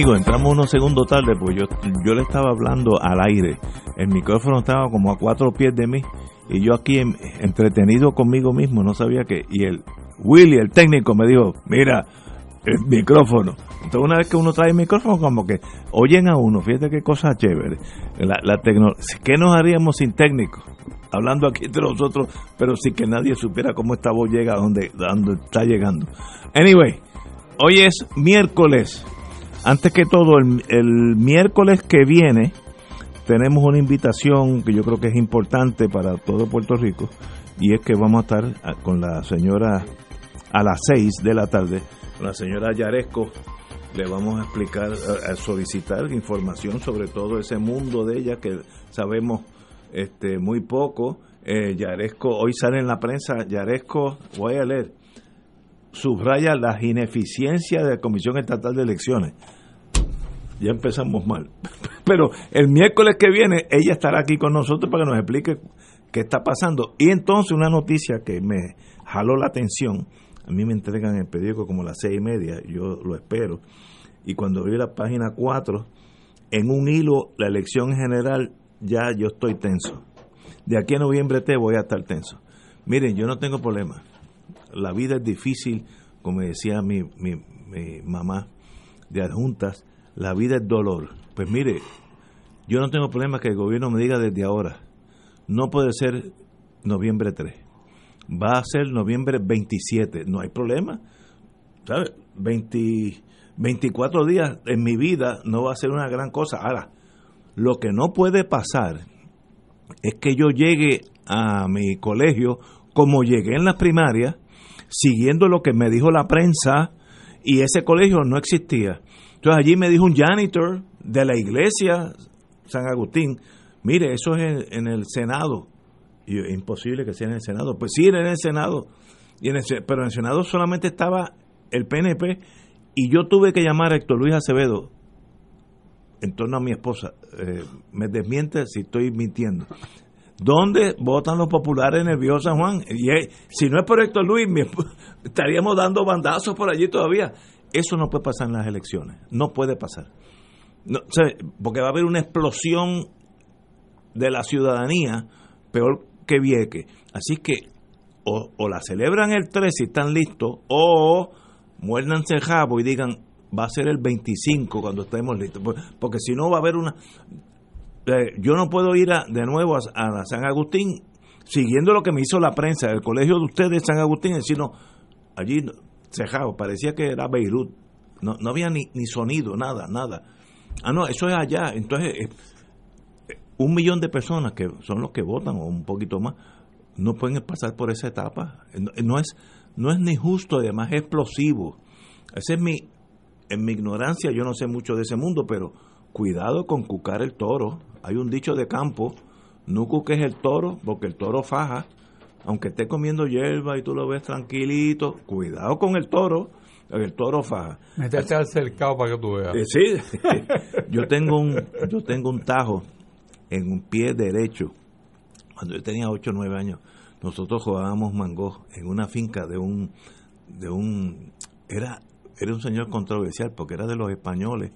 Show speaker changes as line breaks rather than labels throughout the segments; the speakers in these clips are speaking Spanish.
Amigo, entramos unos segundos tarde, pues yo, yo le estaba hablando al aire. El micrófono estaba como a cuatro pies de mí y yo aquí en- entretenido conmigo mismo, no sabía que. Y el Willy, el técnico, me dijo: Mira, el micrófono. Entonces, una vez que uno trae el micrófono, como que oyen a uno. Fíjate qué cosa chévere. La, la ¿Qué nos haríamos sin técnico? Hablando aquí entre nosotros, pero sin que nadie supiera cómo esta voz llega a donde, a donde está llegando. Anyway, hoy es miércoles. Antes que todo, el, miércoles que viene tenemos una invitación que yo creo que es importante para todo Puerto Rico y es que vamos a estar a- con la señora a las 6 de la tarde, con la señora Yaresco. Le vamos a explicar, a solicitar información sobre todo ese mundo de ella que sabemos este muy poco. Eh, Yaresco, hoy sale en la prensa, Yaresco, voy a leer, subraya las ineficiencias de la Comisión Estatal de Elecciones. Ya empezamos mal. Pero el miércoles que viene ella estará aquí con nosotros para que nos explique qué está pasando. Y entonces una noticia que me jaló la atención, a mí me entregan el periódico como a las seis y media, yo lo espero, y cuando vi la página 4, en un hilo, la elección general, ya yo estoy tenso. De aquí a noviembre te voy a estar tenso. Miren, yo no tengo problema. La vida es difícil, como decía mi, mi, mi mamá de adjuntas, la vida es dolor. Pues mire, yo no tengo problema que el gobierno me diga desde ahora, no puede ser noviembre 3, va a ser noviembre 27, no hay problema. ¿Sabe? 20, 24 días en mi vida no va a ser una gran cosa. Ahora, lo que no puede pasar es que yo llegue a mi colegio como llegué en las primarias, siguiendo lo que me dijo la prensa, y ese colegio no existía. Entonces allí me dijo un janitor de la iglesia San Agustín, mire, eso es en, el Senado. Y imposible que sea en el Senado. Pues sí, era en el Senado. Pero en el Senado solamente estaba el PNP y yo tuve que llamar a Héctor Luis Acevedo en torno a mi esposa. Eh, me desmiente si estoy mintiendo. ¿Dónde votan los populares en el Viejo San Juan? Y si no es por Héctor Luis, estaríamos dando bandazos por allí todavía. Eso no puede pasar en las elecciones. No puede pasar. No, porque va a haber una explosión de la ciudadanía peor que Vieque. Así que o, la celebran el 3 si están listos, o muérdanse el jabo y digan va a ser el 25 cuando estemos listos. Por- Porque si no va a haber una... eh, yo no puedo ir a- de nuevo a, a San Agustín siguiendo lo que me hizo la prensa del colegio de ustedes San Agustín, sino allí cejado, parecía que era Beirut. No, no había ni, ni sonido, nada, nada. Ah, no, eso es allá. Entonces, eh, un millón de personas que son los que votan o un poquito más no pueden pasar por esa etapa no, no es no es ni justo además es explosivo ese es mi en mi ignorancia yo no sé mucho de ese mundo pero cuidado con cucar el toro. Hay un dicho de campo no cuques el toro porque el toro faja. Aunque esté comiendo hierba y tú lo ves tranquilito cuidado con el toro el toro faja
Métete al cercado para que tú veas.
eh, sí, yo tengo un yo tengo un tajo en un pie derecho. Cuando yo tenía 8 o 9 años, nosotros jugábamos mango en una finca de un de un era era un señor controversial porque era de los españoles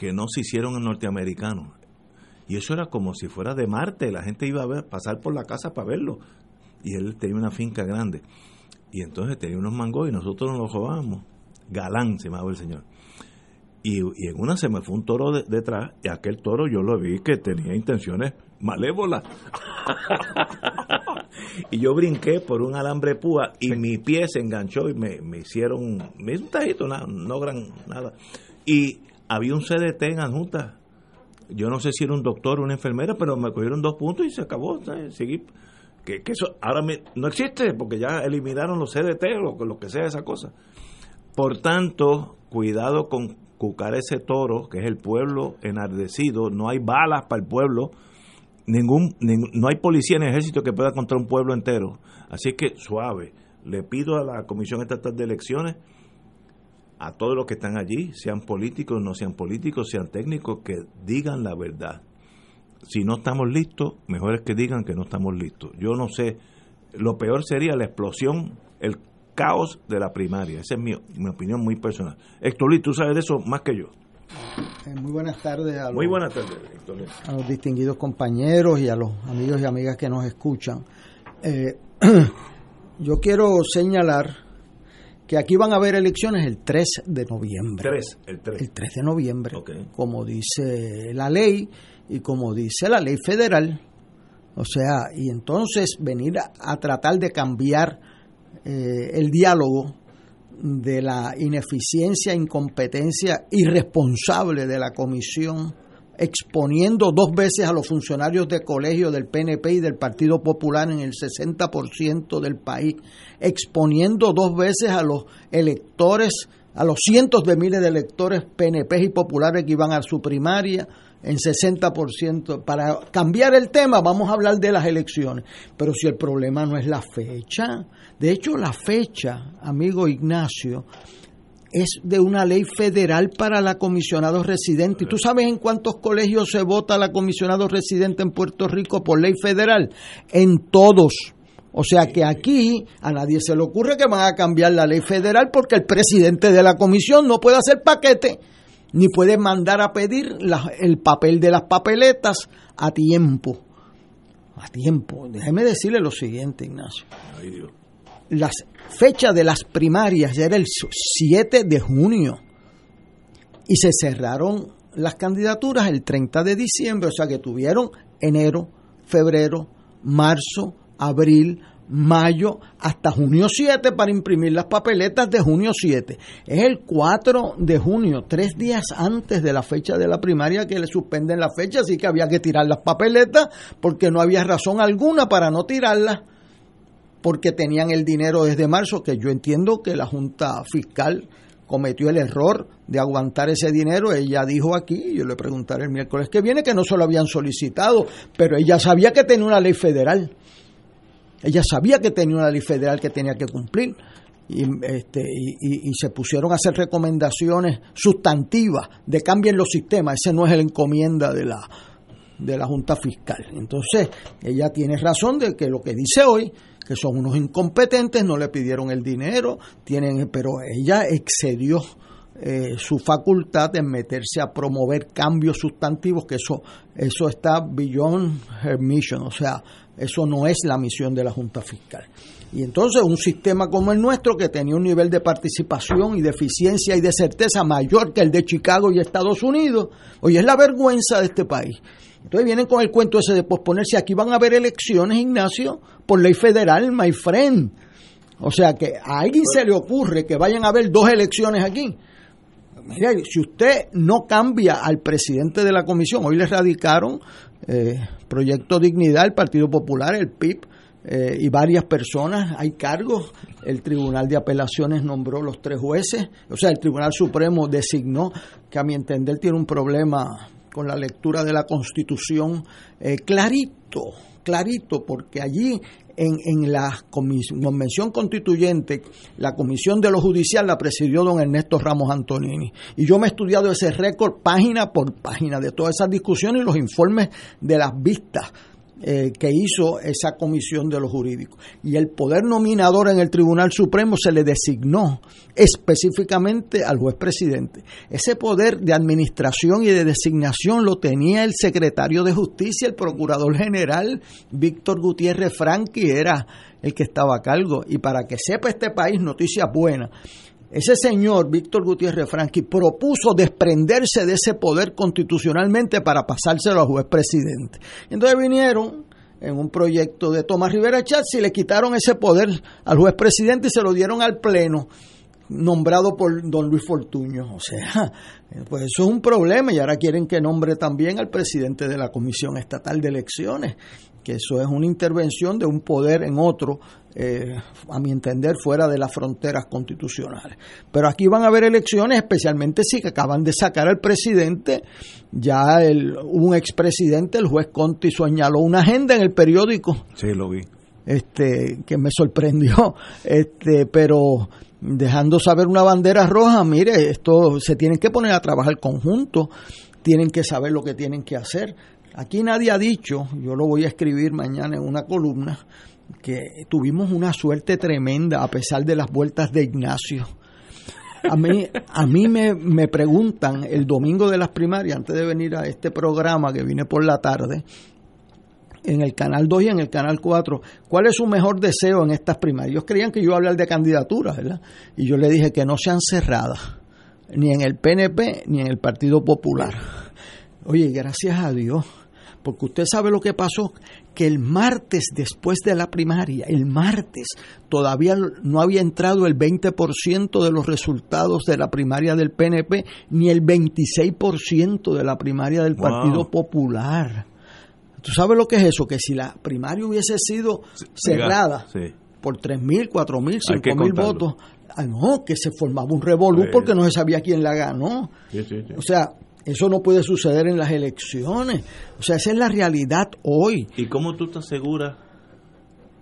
que no se hicieron en norteamericanos. Y eso era como si fuera de Marte, la gente iba a ver, pasar por la casa para verlo. Y él tenía una finca grande. Y entonces tenía unos mangos y nosotros nos los robábamos. Galán se llamaba el señor. Y, y en una se me fue un toro de- detrás y aquel toro yo lo vi que tenía intenciones malévolas. y yo brinqué por un alambre púa y mi pie se enganchó y me, me hicieron me hizo un tajito, nada, no gran nada. Y había un CDT en adjunta. yo no sé si era un doctor o una enfermera, pero me cogieron dos puntos y se acabó. Que, eso ahora no existe porque ya eliminaron los CDT o lo, que sea esa cosa. Por tanto, cuidado con cucar ese toro, que es el pueblo enardecido, no hay balas para el pueblo, ningún, no hay policía ni ejército que pueda contra un pueblo entero. Así que suave, le pido a la Comisión Estatal de Elecciones a todos los que están allí, sean políticos, no sean políticos, sean técnicos, que digan la verdad. Si no estamos listos, mejor es que digan que no estamos listos. Yo no sé, lo peor sería la explosión, el caos de la primaria. Esa es mi, opinión muy personal. Héctor Luis, tú sabes de eso más que yo.
Eh, muy buenas tardes a
muy buenas tardes,
a los distinguidos compañeros y a los amigos y amigas que nos escuchan. Eh, yo quiero señalar que aquí van a haber elecciones el 3 de noviembre.
3, el 3.
El 3 de noviembre, como dice la ley y como dice la ley federal. O sea, y entonces venir a, tratar de cambiar eh, el diálogo de la ineficiencia, incompetencia irresponsable de la comisión exponiendo dos veces a los funcionarios de colegio del PNP y del Partido Popular en el 60% del país, exponiendo dos veces a los electores, a los cientos de miles de electores PNP y populares que iban a su primaria en 60%. Para cambiar el tema vamos a hablar de las elecciones, pero si el problema no es la fecha, de hecho la fecha, amigo Ignacio, es de una ley federal para la comisionado residente. ¿Y tú sabes en cuántos colegios se vota la comisionado residente en Puerto Rico por ley federal? En todos. O sea que aquí a nadie se le ocurre que van a cambiar la ley federal porque el presidente de la comisión no puede hacer paquete ni puede mandar a pedir el papel de las papeletas a tiempo. A tiempo. Déjeme decirle lo siguiente, Ignacio. Las fecha de las primarias era el 7 de junio y se cerraron las candidaturas el 30 de diciembre, o sea que tuvieron enero, febrero, marzo, abril, mayo, hasta junio 7 para imprimir las papeletas de junio 7. Es el 4 de junio, tres días antes de la fecha de la primaria que le suspenden la fecha, así que había que tirar las papeletas porque no había razón alguna para no tirarlas porque tenían el dinero desde marzo, que yo entiendo que la Junta Fiscal cometió el error de aguantar ese dinero. Ella dijo aquí, yo le preguntaré el miércoles que viene, que no se lo habían solicitado, pero ella sabía que tenía una ley federal. Ella sabía que tenía una ley federal que tenía que cumplir. Y, este, y, se pusieron a hacer recomendaciones sustantivas de cambien los sistemas. Ese no es la encomienda de la, de la Junta Fiscal. Entonces, ella tiene razón de que lo que dice hoy que son unos incompetentes, no le pidieron el dinero, tienen, pero ella excedió eh, su facultad de meterse a promover cambios sustantivos, que eso, eso está beyond her mission, o sea, eso no es la misión de la Junta Fiscal. Y entonces un sistema como el nuestro, que tenía un nivel de participación y de eficiencia y de certeza mayor que el de Chicago y Estados Unidos, hoy es la vergüenza de este país. Entonces vienen con el cuento ese de posponerse. Aquí van a haber elecciones, Ignacio, por ley federal, my friend. O sea que a alguien se le ocurre que vayan a haber dos elecciones aquí. Mira, si usted no cambia al presidente de la comisión, hoy le radicaron eh, Proyecto Dignidad, el Partido Popular, el PIB eh, y varias personas, hay cargos. El Tribunal de Apelaciones nombró los tres jueces, o sea, el Tribunal Supremo designó, que a mi entender tiene un problema con la lectura de la Constitución eh, clarito, clarito, porque allí en, en la convención constituyente, la comisión de lo judicial la presidió don Ernesto Ramos Antonini. Y yo me he estudiado ese récord página por página de todas esas discusiones y los informes de las vistas eh, que hizo esa comisión de los jurídicos. Y el poder nominador en el Tribunal Supremo se le designó específicamente al juez presidente. Ese poder de administración y de designación lo tenía el secretario de Justicia, el procurador general Víctor Gutiérrez Franqui, era el que estaba a cargo. Y para que sepa este país, noticia buena, ese señor, Víctor Gutiérrez Franqui, propuso desprenderse de ese poder constitucionalmente para pasárselo al juez presidente. Entonces vinieron en un proyecto de Tomás Rivera Chatz y le quitaron ese poder al juez presidente y se lo dieron al Pleno nombrado por don Luis Fortuño. O sea, pues eso es un problema y ahora quieren que nombre también al presidente de la Comisión Estatal de Elecciones, que eso es una intervención de un poder en otro, eh, a mi entender, fuera de las fronteras constitucionales. Pero aquí van a haber elecciones, especialmente si acaban de sacar al presidente, ya el, un expresidente, el juez Conti, señaló una agenda en el periódico.
Sí, lo vi.
Este, que me sorprendió, este, pero dejando saber una bandera roja, mire, esto se tienen que poner a trabajar conjunto, tienen que saber lo que tienen que hacer. Aquí nadie ha dicho, yo lo voy a escribir mañana en una columna, que tuvimos una suerte tremenda a pesar de las vueltas de Ignacio. A mí, a mí me, me preguntan el domingo de las primarias, antes de venir a este programa que vine por la tarde, en el canal 2 y en el canal 4, ¿cuál es su mejor deseo en estas primarias? Ellos creían que yo iba a hablar de candidaturas, ¿verdad? Y yo le dije que no sean cerradas, ni en el PNP ni en el Partido Popular. Oye, gracias a Dios, porque usted sabe lo que pasó, que el martes después de la primaria, el martes, todavía no había entrado el 20% de los resultados de la primaria del PNP, ni el 26% de la primaria del Partido Popular. ¿Tú sabes lo que es eso? Que si la primaria hubiese sido cerrada por 3.000, 4.000, 5.000 votos, ah, no, que se formaba un revolú porque no se sabía quién la ganó. o sea, eso no puede suceder en las elecciones. O sea, esa es la realidad hoy.
¿Y cómo tú estás segura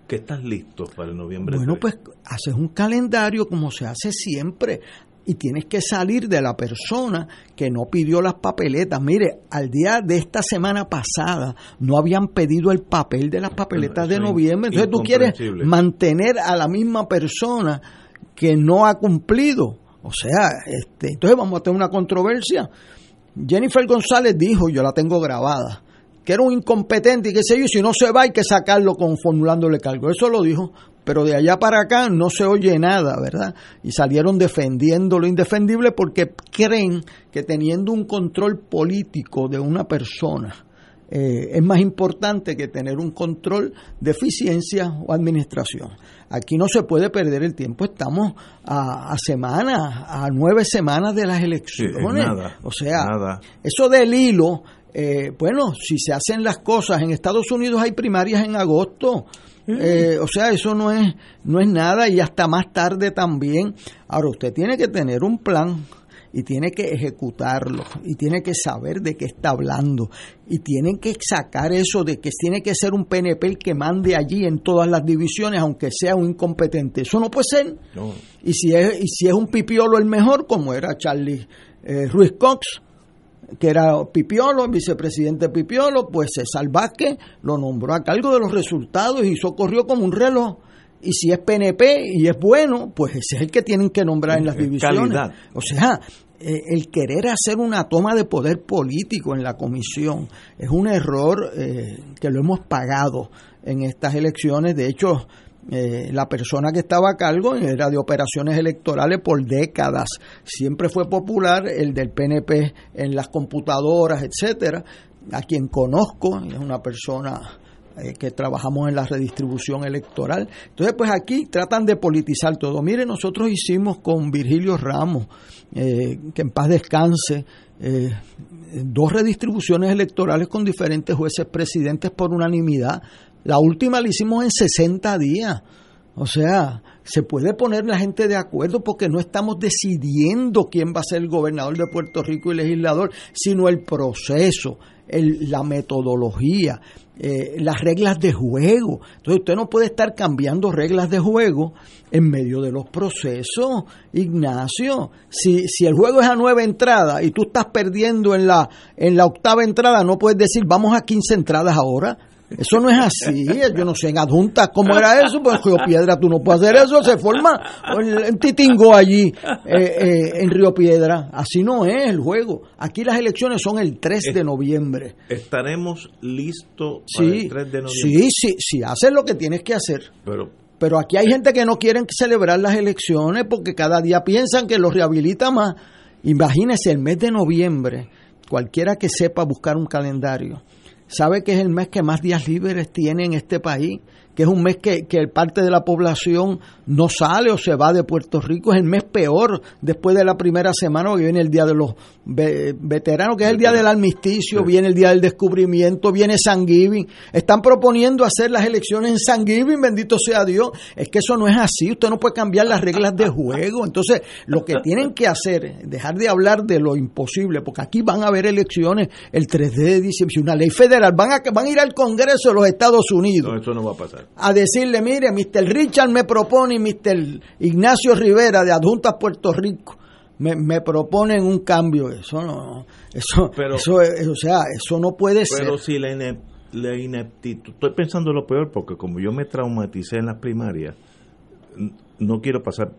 que estás listo para el noviembre?
Bueno, pues haces un calendario como se hace siempre y tienes que salir de la persona que no pidió las papeletas. Mire, al día de esta semana pasada no habían pedido el papel de las papeletas de noviembre. Entonces tú quieres mantener a la misma persona que no ha cumplido. O sea, este, entonces vamos a tener una controversia. Jennifer González dijo, yo la tengo grabada, que era un incompetente y qué sé yo, si no se va hay que sacarlo con formulándole cargo. Eso lo dijo, pero de allá para acá no se oye nada, ¿verdad? Y salieron defendiendo lo indefendible porque creen que teniendo un control político de una persona eh, es más importante que tener un control de eficiencia o administración. Aquí no se puede perder el tiempo, estamos a, semanas, a nueve semanas de las elecciones. o sea, eso del hilo, eh, bueno, si se hacen las cosas, en Estados Unidos hay primarias en agosto, eh, o sea, eso no es, no es nada y hasta más tarde también. Ahora, usted tiene que tener un plan y tiene que ejecutarlo y tiene que saber de qué está hablando y tiene que sacar eso de que tiene que ser un PNP el que mande allí en todas las divisiones aunque sea un incompetente eso no puede ser y si es y si es un pipiolo el mejor como era Charlie eh, Ruiz Cox que era Pipiolo, vicepresidente Pipiolo, pues César Vázquez lo nombró a cargo de los resultados y eso corrió como un reloj. Y si es PNP y es bueno, pues ese es el que tienen que nombrar en las divisiones. O sea, eh, el querer hacer una toma de poder político en la comisión es un error eh, que lo hemos pagado en estas elecciones. De hecho, eh, la persona que estaba a cargo era de operaciones electorales por décadas. Siempre fue popular el del PNP en las computadoras, etcétera. A quien conozco, es una persona que trabajamos en la redistribución electoral. Entonces, pues aquí tratan de politizar todo. Mire, nosotros hicimos con Virgilio Ramos, eh, que en paz descanse, dos redistribuciones electorales con diferentes jueces presidentes por unanimidad. La última la hicimos en 60 días. O sea, se puede poner la gente de acuerdo porque no estamos decidiendo quién va a ser el gobernador de Puerto Rico y legislador, sino el proceso, la metodología, eh, las reglas de juego. Entonces usted no puede estar cambiando reglas de juego en medio de los procesos, Ignacio. Si, si el juego es a nueve entradas y tú estás perdiendo en la, en la octava entrada, no puedes decir vamos a 15 entradas ahora. Eso no es así. Yo no sé en adjunta cómo era eso. Pues Río Piedra tú no puedes hacer eso. Se forma en Titingo allí, eh, eh, en Río Piedra. Así no es el juego. Aquí las elecciones son el 3 de noviembre.
¿Estaremos listos para el 3 de noviembre?
Sí, sí, sí. Haces lo que tienes que hacer. Pero pero aquí hay gente que no quieren celebrar las elecciones porque cada día piensan que los rehabilita más. Imagínese el mes de noviembre, cualquiera que sepa buscar un calendario, sabe que es el mes que más días libres tiene en este país, que es un mes que, que parte de la población no sale o se va de Puerto Rico, es el mes peor después de la primera semana, que viene el Día de los Veteranos, que es el Día del Armisticio, viene el Día del Descubrimiento, viene San Giving. Están proponiendo hacer las elecciones en San Giving, bendito sea Dios. Es que eso no es así, usted no puede cambiar las reglas de juego. Entonces, lo que tienen que hacer es dejar de hablar de lo imposible, porque aquí van a haber elecciones el 3 de diciembre, una ley federal, van a, van a ir al Congreso de los Estados Unidos.
No, eso no va a pasar
a decirle, mire, Mr. Richard me propone y Mr. Ignacio Rivera de Adjuntas Puerto Rico me, me proponen un cambio. Eso no, eso, eso, o sea, eso no puede ser.
Pero si la, la ineptitud, estoy pensando lo peor porque como yo me traumaticé en las primarias, no quiero pasar.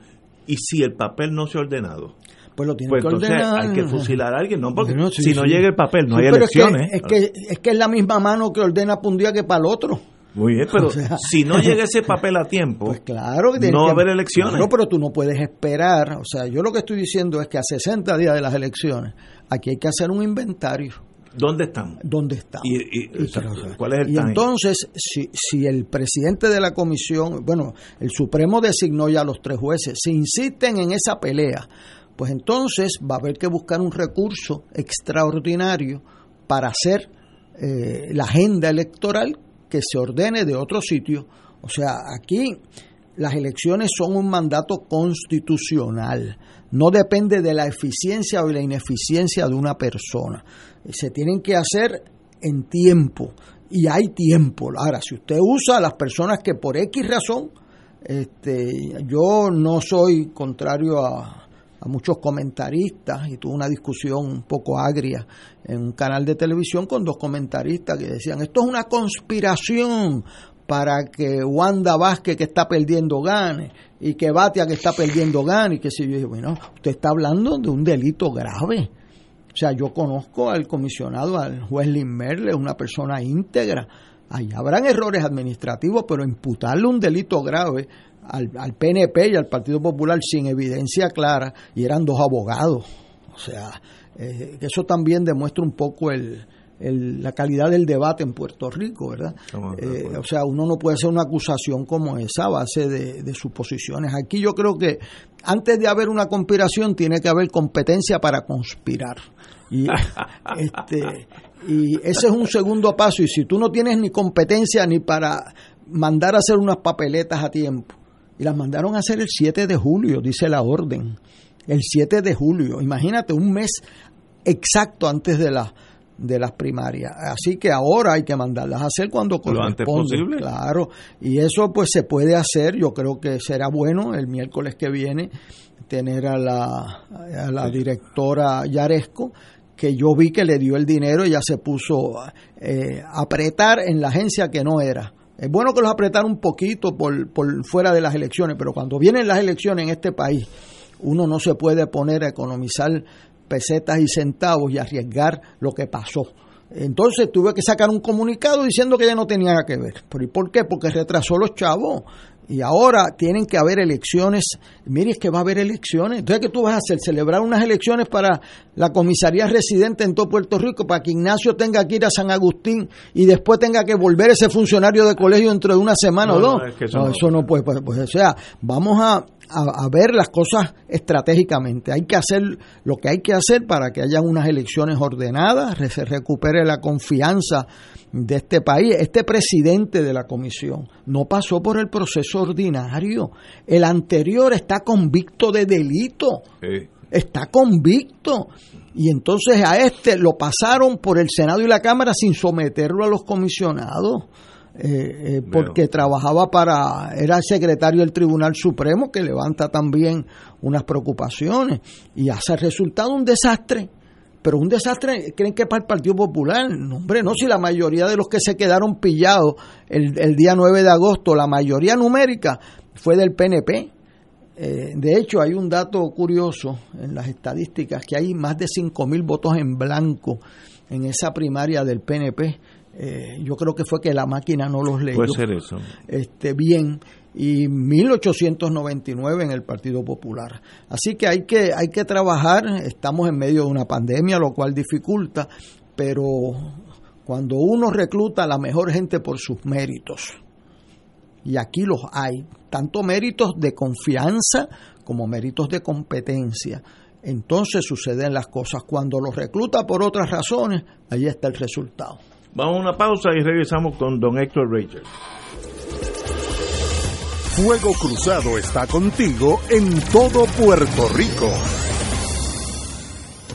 Y si el papel no se ha ordenado,
pues lo tiene pues que ordenar.
Hay que fusilar a alguien, ¿no? Porque si no llega el papel, no hay elecciones.
Es que, es que, es la misma mano que ordena para un día que para el otro.
Muy bien, pero si no llega ese papel a tiempo,
pues claro
no va a haber elecciones.
pero tú no puedes esperar. O sea, yo lo que estoy diciendo es que a 60 días de las elecciones, aquí hay que hacer un inventario.
¿Dónde estamos?
¿Dónde estamos?
Y, ¿Cuál es el
y entonces, si, si el presidente de la comisión, bueno, el Supremo designó ya a los tres jueces, si insisten en esa pelea, pues entonces va a haber que buscar un recurso extraordinario para hacer eh, la agenda electoral que se ordene de otro sitio. O sea, aquí las elecciones son un mandato constitucional, no depende de la eficiencia o la ineficiencia de una persona. Se tienen que hacer en tiempo y hay tiempo. Ahora, si usted usa a las personas que por X razón, este, yo no soy contrario a, a muchos comentaristas y tuve una discusión un poco agria en un canal de televisión con dos comentaristas que decían, esto es una conspiración para que Wanda Vázquez que está perdiendo gane y que Batia que está perdiendo gane y que si yo dije, bueno, usted está hablando de un delito grave. O sea, yo conozco al comisionado, al juez Lin Merle, una persona íntegra. Ahí habrán errores administrativos, pero imputarle un delito grave al, al, PNP y al Partido Popular sin evidencia clara y eran dos abogados. O sea, eh, eso también demuestra un poco el, la calidad del debate en Puerto Rico, ¿verdad? Eh, o sea, uno no puede hacer una acusación como esa a base de, de, suposiciones. Aquí yo creo que antes de haber una conspiración tiene que haber competencia para conspirar. Y, este, y ese es un segundo paso. Y si tú no tienes ni competencia ni para mandar a hacer unas papeletas a tiempo, y las mandaron a hacer el 7 de julio, dice la orden. El 7 de julio, imagínate, un mes exacto antes de la de las primarias. Así que ahora hay que mandarlas a hacer cuando corresponde. Claro, y eso pues se puede hacer, yo creo que será bueno el miércoles que viene tener a la, a la directora Yaresco que yo vi que le dio el dinero y ya se puso eh, a apretar en la agencia que no era. Es bueno que los apretaran un poquito por, por fuera de las elecciones, pero cuando vienen las elecciones en este país, uno no se puede poner a economizar pesetas y centavos y arriesgar lo que pasó. Entonces tuve que sacar un comunicado diciendo que ya no tenía que ver. ¿Pero y por qué? Porque retrasó los chavos. Y ahora tienen que haber elecciones. Mire, es que va a haber elecciones. Entonces, ¿qué tú vas a hacer? ¿Celebrar unas elecciones para la comisaría residente en todo Puerto Rico para que Ignacio tenga que ir a San Agustín y después tenga que volver ese funcionario de colegio dentro de una semana o dos? No, eso, no, puede. Pues, pues, o sea, vamos a, a, ver las cosas estratégicamente. Hay que hacer lo que hay que hacer para que haya unas elecciones ordenadas, se recupere la confianza de este país. Este presidente de la comisión no pasó por el proceso ordinario. El anterior está convicto de delito. Está convicto. Y entonces a este lo pasaron por el Senado y la Cámara sin someterlo a los comisionados. Eh, eh, porque trabajaba para, era el secretario del Tribunal Supremo que levanta también unas preocupaciones y hace resultado un desastre pero un desastre, ¿creen que para el Partido Popular? No, hombre, no, si la mayoría de los que se quedaron pillados el, el día 9 de agosto, la mayoría numérica fue del PNP. Eh, de hecho, hay un dato curioso en las estadísticas, que hay más de 5 mil votos en blanco en esa primaria del PNP. Eh, yo creo que fue que la máquina no los leyó.
Puede ser eso.
Este, bien y 1899 en el Partido Popular. Así que hay que hay que trabajar, estamos en medio de una pandemia, lo cual dificulta, pero cuando uno recluta a la mejor gente por sus méritos, y aquí los hay, tanto méritos de confianza como méritos de competencia. Entonces suceden las cosas. Cuando los recluta por otras razones, ahí está el resultado.
Vamos a una pausa y regresamos con don Héctor Rachel.
Fuego Cruzado está contigo en todo Puerto Rico.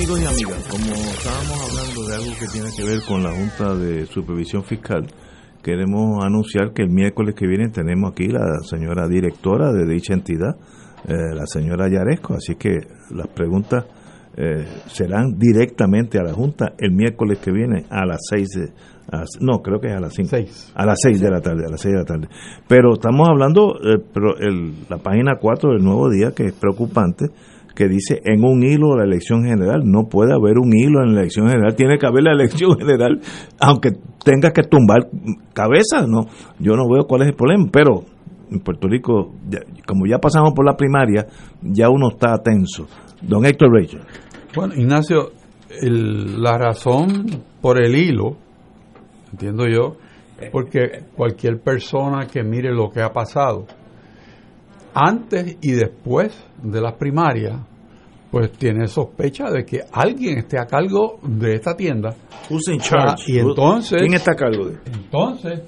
Amigos y amigas, como estábamos hablando de algo que tiene que ver con la Junta de Supervisión Fiscal, queremos anunciar que el miércoles que viene tenemos aquí la señora directora de dicha entidad, eh, la señora Yaresco, así que las preguntas eh, serán directamente a la Junta el miércoles que viene a las seis de, no, creo que es a las 5. A las 6 de la tarde, a las 6 de la tarde. Pero estamos hablando, eh, pero el, la página 4 del Nuevo Día, que es preocupante, que dice en un hilo la elección general. No puede haber un hilo en la elección general, tiene que haber la elección general, aunque tengas que tumbar cabezas, ¿no? Yo no veo cuál es el problema, pero en Puerto Rico, como ya pasamos por la primaria, ya uno está tenso. Don Héctor Rachel.
Bueno, Ignacio, la razón por el hilo, entiendo yo, porque cualquier persona que mire lo que ha pasado, antes y después de las primarias, pues tiene sospecha de que alguien esté a cargo de esta tienda.
Who's in charge?
y entonces,
¿quién está a cargo de?
Entonces,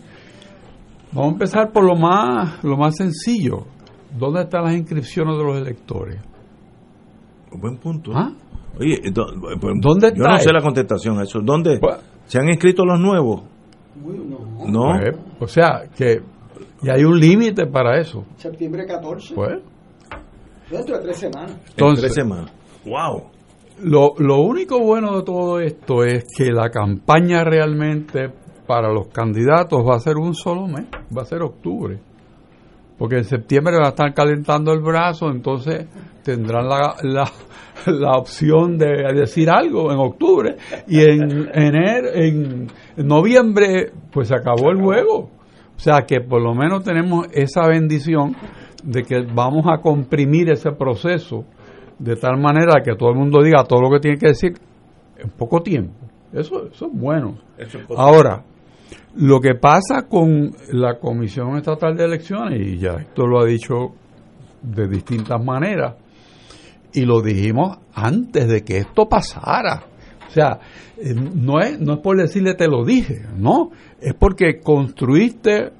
vamos a empezar por lo más, lo más sencillo. ¿Dónde están las inscripciones de los electores?
Buen punto.
¿Ah?
Oye, ¿dónde está? Yo no sé la contestación a eso. ¿Dónde pues, se han inscrito los nuevos?
No. Pues, o sea, que y hay un límite para eso.
Septiembre 14.
Pues.
Dentro de tres semanas.
Entonces, tres semanas. ¡Wow!
Lo, lo único bueno de todo esto es que la campaña realmente para los candidatos va a ser un solo mes, va a ser octubre. Porque en septiembre va a estar calentando el brazo, entonces tendrán la, la, la opción de decir algo en octubre. Y en enero, en noviembre, pues se acabó el juego. O sea que por lo menos tenemos esa bendición de que vamos a comprimir ese proceso de tal manera que todo el mundo diga todo lo que tiene que decir en poco tiempo. Eso, eso es bueno. Ahora, lo que pasa con la Comisión Estatal de Elecciones, y ya esto lo ha dicho de distintas maneras, y lo dijimos antes de que esto pasara. O sea, eh, no es, no es por decirle te lo dije, no, es porque construiste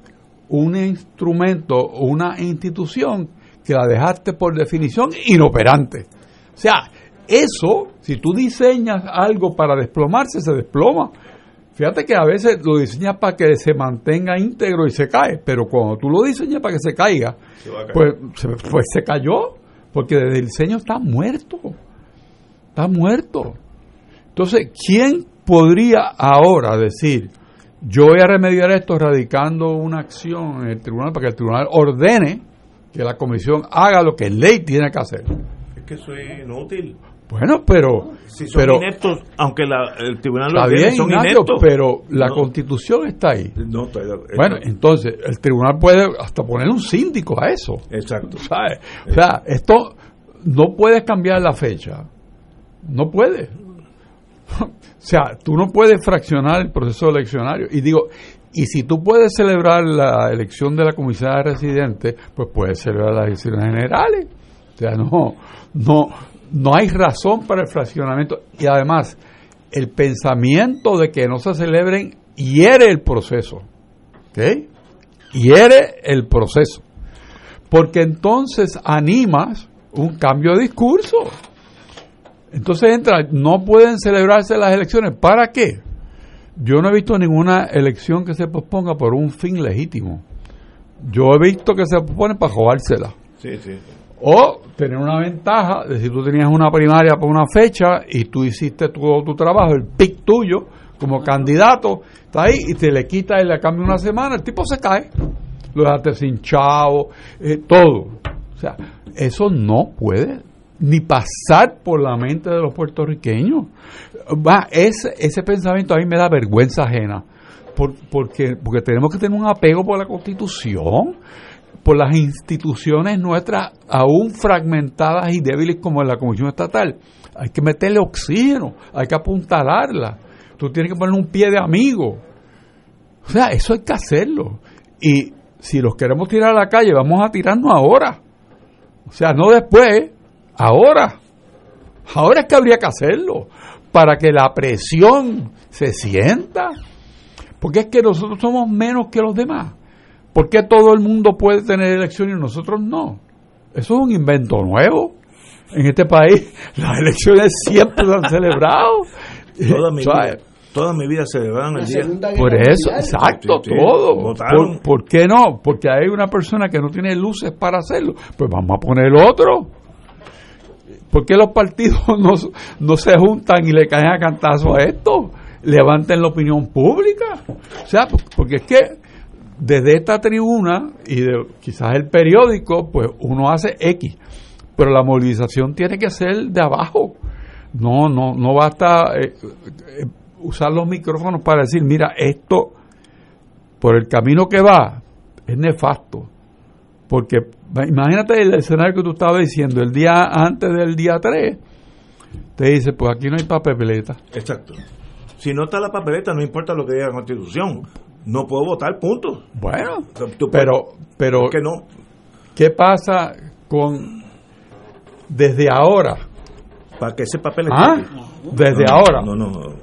un instrumento o una institución que la dejaste por definición inoperante. O sea, eso, si tú diseñas algo para desplomarse, se desploma. Fíjate que a veces lo diseñas para que se mantenga íntegro y se cae, pero cuando tú lo diseñas para que se caiga, pues, se, pues se cayó, porque desde el diseño está muerto. Está muerto. Entonces, ¿quién podría ahora decir, yo voy a remediar esto radicando una acción en el tribunal para que el tribunal ordene que la comisión haga lo que ley tiene que hacer?
Es que eso es inútil.
Bueno, pero...
Si son
pero,
ineptos, aunque la, el tribunal lo ordene,
bien,
son
Ignacio,
ineptos.
pero la
No.
constitución está ahí.
No, estoy de-
Bueno, entonces el tribunal puede hasta poner un síndico a eso.
Exacto.
¿sabes? O sea, esto no puedes cambiar la fecha. No puedes. O sea, tú no puedes fraccionar el proceso eleccionario. Y digo, y si tú puedes celebrar la elección de la comisaria residente, pues puedes celebrar las elecciones generales. O sea, no, no, no hay razón para el fraccionamiento. Y además, el pensamiento de que no se celebren hiere el proceso. ¿Ok? Hiere el proceso. Porque entonces animas un cambio de discurso. Entonces entra, no pueden celebrarse las elecciones. ¿Para qué? Yo no he visto ninguna elección que se posponga por un fin legítimo. Yo he visto que se pospone para jugársela.
Sí, sí.
O tener una ventaja de si tú tenías una primaria por una fecha y tú hiciste todo tu trabajo, el pic tuyo como candidato, está ahí y te le quita y le cambia una semana, el tipo se cae. Lo dejaste sin chavo, eh, todo. O sea, eso no puede ni pasar por la mente de los puertorriqueños. Va, ese, ese pensamiento a mí me da vergüenza ajena. Por- porque, tenemos que tener un apego por la constitución por las instituciones nuestras aún fragmentadas y débiles como la Comisión Estatal. Hay que meterle oxígeno, hay que apuntalarla. Tú tienes que poner un pie de amigo. O sea, eso hay que hacerlo. Y si los queremos tirar a la calle, vamos a tirarnos ahora. O sea, no después, ahora. Ahora es que habría que hacerlo, para que la presión se sienta. Porque es que nosotros somos menos que los demás. ¿Por qué todo el mundo puede tener elecciones y nosotros no? Eso es un invento nuevo. En este país las elecciones siempre se han celebrado.
Toda mi, vida, toda mi vida celebraron el día.
Por eso,
Mundial.
exacto,
Sí, sí,
todo. ¿Por, por qué no? Porque hay una persona que no tiene luces para hacerlo. Pues vamos a poner el otro. ¿Por qué los partidos no, no se juntan y le caen a cantazo a esto? Levanten la opinión pública. O sea, porque es que desde esta tribuna y de quizás el periódico, pues uno hace X. Pero la movilización tiene que ser de abajo. No, no, no basta eh, eh, usar los micrófonos para decir, mira, esto por el camino que va es nefasto. Porque imagínate el escenario que tú estabas diciendo el día antes del día 3. Te dice, pues aquí no hay papeleta.
Exacto. Si no está la papeleta, no importa lo que diga la Constitución. No puedo votar, punto.
Bueno,
Tú-
pero, pero
¿Por qué no?
¿qué pasa con desde ahora?
Para que ese papel esté
¿Ah?
aquí.
Desde
No,
ahora.
No, no, no.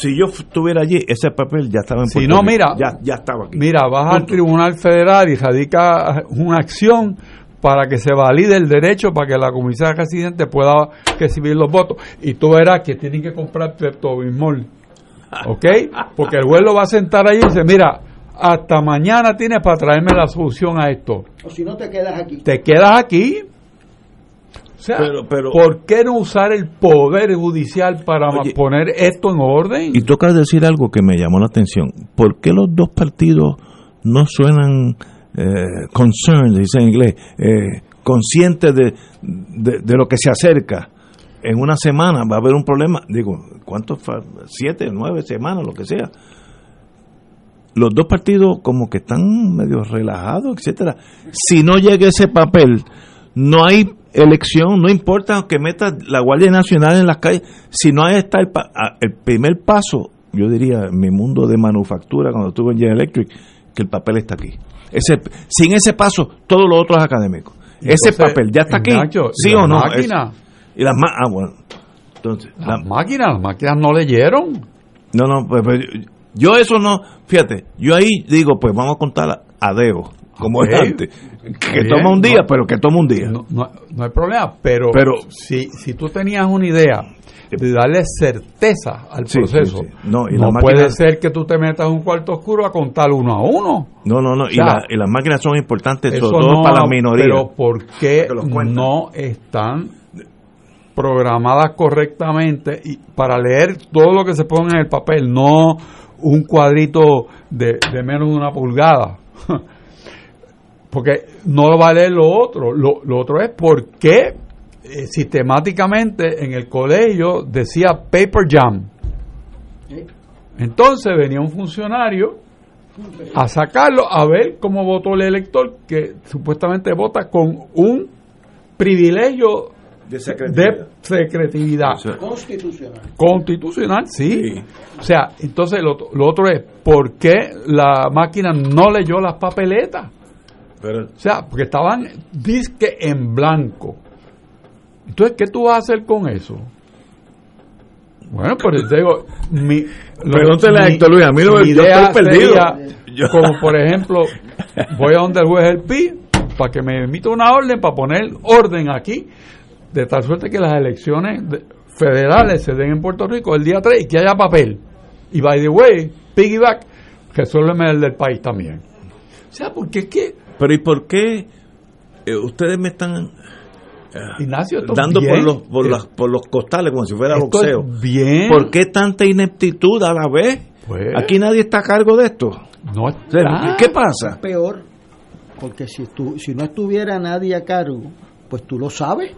Si yo estuviera allí, ese papel ya estaba en
Si
Puerto
no,
Rico.
mira,
Ya, ya estaba aquí.
Mira, vas al. Tribunal Federal y radica una acción para que se valide el derecho para que la comisaria residente pueda recibir los votos. Y tú verás que tienen que comprar Pepto-Bismol. ¿Ok? Porque el juez lo va a sentar ahí y dice, mira, hasta mañana tienes para traerme la solución a esto.
O si no te quedas aquí.
Te quedas aquí. O sea,
Pero- pero-
¿por qué no usar el poder judicial para
Oye,
poner esto en orden?
Y toca decir algo que me llamó la atención. ¿Por qué los dos partidos no suenan eh, concerned, dice en inglés, eh, conscientes de, de, de lo que se acerca? En una semana va a haber un problema. Digo, ¿cuántos? Siete, nueve semanas, lo que sea. Los dos partidos como que están medio relajados, etcétera. Si no llega ese papel, no hay elección, no importa que meta la Guardia Nacional en las calles, si no está el, pa- ah, el primer paso, yo diría, en mi mundo de manufactura, cuando estuve en General Electric, que el papel está aquí. Ese, sin ese paso, todo lo otro es académico. ese papel ya está aquí, sí o no.
máquina,
Y las ah, bueno. Entonces,
las máquinas, las máquinas no leyeron.
No, no, pues, pues, yo eso no, fíjate, yo ahí digo, pues vamos a contar a dedo, como es antes. Que toma un día, pero que toma un día.
No, no, hay problema, pero, pero si, si tú tenías una idea de darle certeza al proceso. No, puede ser que tú te metas un cuarto oscuro a contar uno a uno.
No, no, no. y, las máquinas son importantes, sobre todo para la minoría.
Pero ¿por qué no están programadas correctamente y para leer todo lo que se pone en el papel, no un cuadrito de, menos de una pulgada? Porque no va a leer lo otro. Lo, lo otro es por qué eh, sistemáticamente en el colegio decía paper jam. Entonces venía un funcionario a sacarlo a ver cómo votó el elector que supuestamente vota con un privilegio de secretividad, constitucional. Constitucional, sí. O sea, entonces lo, otro es, ¿por qué la máquina no leyó las papeletas? Pero, o sea, porque estaban disque en blanco. Entonces, ¿qué tú vas a hacer con eso? Bueno, pues te digo, mi,
Pregúntale a Héctor Luis, a mí no, yo estoy perdido.
Como por ejemplo, voy a donde el juez el PI para que me emita una orden, para poner orden aquí, de tal suerte que las elecciones federales se den en Puerto Rico el día 3 y que haya papel. Y by the way, piggyback, resuélveme el del país también. O sea, porque es que...
Pero ¿y por qué eh, ustedes me están
Ignacio,
dando por los, por, las, por, los costales como si fuera boxeo.
Bien.
¿Por qué tanta ineptitud a la vez? Pues, Aquí nadie está a cargo de esto.
No
¿Qué pasa?
peor, porque si, si no estuviera nadie a cargo, pues tú lo sabes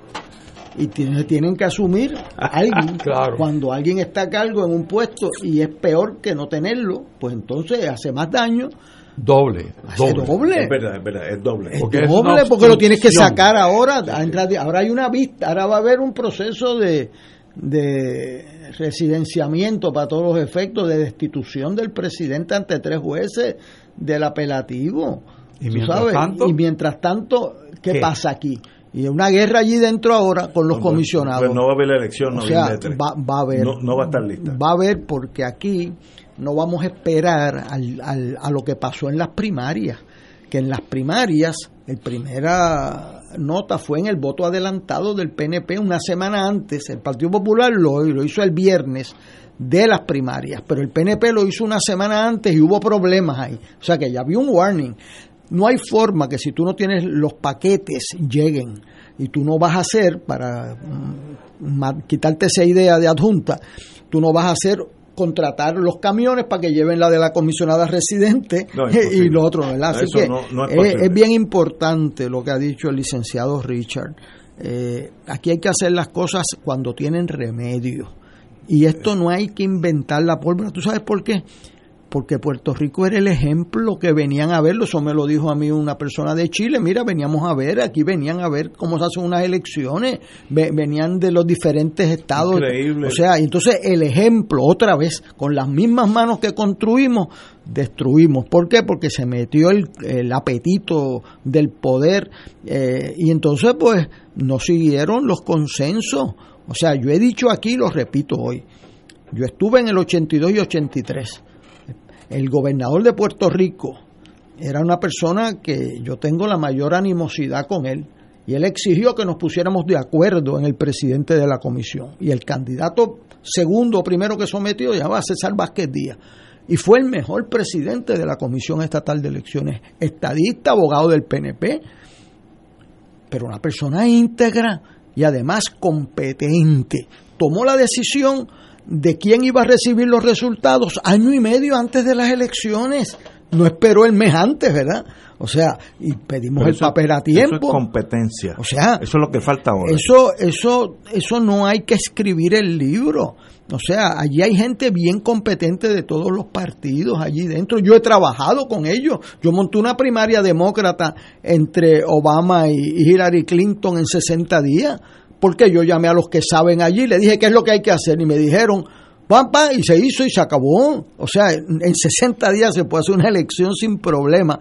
y tienen, tienen que asumir a alguien. Cuando alguien está a cargo en un puesto y es peor que no tenerlo, pues entonces hace más daño
Doble.
Doble.
Es verdad, es verdad, es doble.
porque doble porque lo tienes que sacar ahora. Ahora hay una vista, ahora va a haber un proceso de, de residenciamiento para todos los efectos de destitución del presidente ante tres jueces del apelativo.
Y mientras, tanto,
y mientras tanto, ¿qué, pasa aquí? Y una guerra allí dentro ahora con los pues, comisionados.
Pues no va a haber la elección,
no, va, va, a haber.
no va a estar lista.
Va a haber porque aquí no vamos a esperar al, a lo que pasó en las primarias, que en las primarias, el primera nota fue en el voto adelantado del PNP una semana antes, el Partido Popular lo, lo hizo el viernes de las primarias, pero el PNP lo hizo una semana antes y hubo problemas ahí, o sea que ya había un warning. No hay forma que si tú no tienes los paquetes lleguen y tú no vas a hacer, para mm, quitarte esa idea de adjunta, tú no vas a hacer contratar los camiones para que lleven la de la comisionada residente y lo otro, ¿verdad? Así que es, bien importante lo que ha dicho el licenciado Richard. Eh, aquí hay que hacer las cosas cuando tienen remedio. Y esto no hay que inventar la pólvora. ¿Tú sabes por qué? Porque Puerto Rico era el ejemplo que venían a verlo, eso me lo dijo a mí una persona de Chile, mira, veníamos a ver, aquí venían a ver cómo se hacen unas elecciones, venían de los diferentes estados, Increíble. o sea, entonces el ejemplo, otra vez, con las mismas manos que construimos, destruimos. ¿Por qué? Porque se metió el, apetito del poder eh, y entonces pues no siguieron los consensos. O sea, yo he dicho aquí, lo repito hoy, yo estuve en el 82 y 83 el gobernador de Puerto Rico era una persona que yo tengo la mayor animosidad con él. Y él exigió que nos pusiéramos de acuerdo en el presidente de la comisión. Y el candidato segundo primero que sometió llamaba César Vázquez Díaz. Y fue el mejor presidente de la Comisión Estatal de Elecciones, estadista, abogado del PNP, pero una persona íntegra y además competente. Tomó la decisión de quién iba a recibir los resultados año y medio antes de las elecciones. No esperó el mes antes, ¿verdad? O sea, y pedimos el papel a tiempo. Eso
es competencia.
O sea,
eso es lo que falta ahora.
Eso, eso, eso no hay que escribir el libro. O sea, allí hay gente bien competente de todos los partidos allí dentro. Yo he trabajado con ellos. Yo monté una primaria demócrata entre Obama y Hillary Clinton en 60 días porque yo llamé a los que saben allí, le dije qué es lo que hay que hacer y me dijeron, pampa, y se hizo y se acabó. O sea, en 60 días se puede hacer una elección sin problema,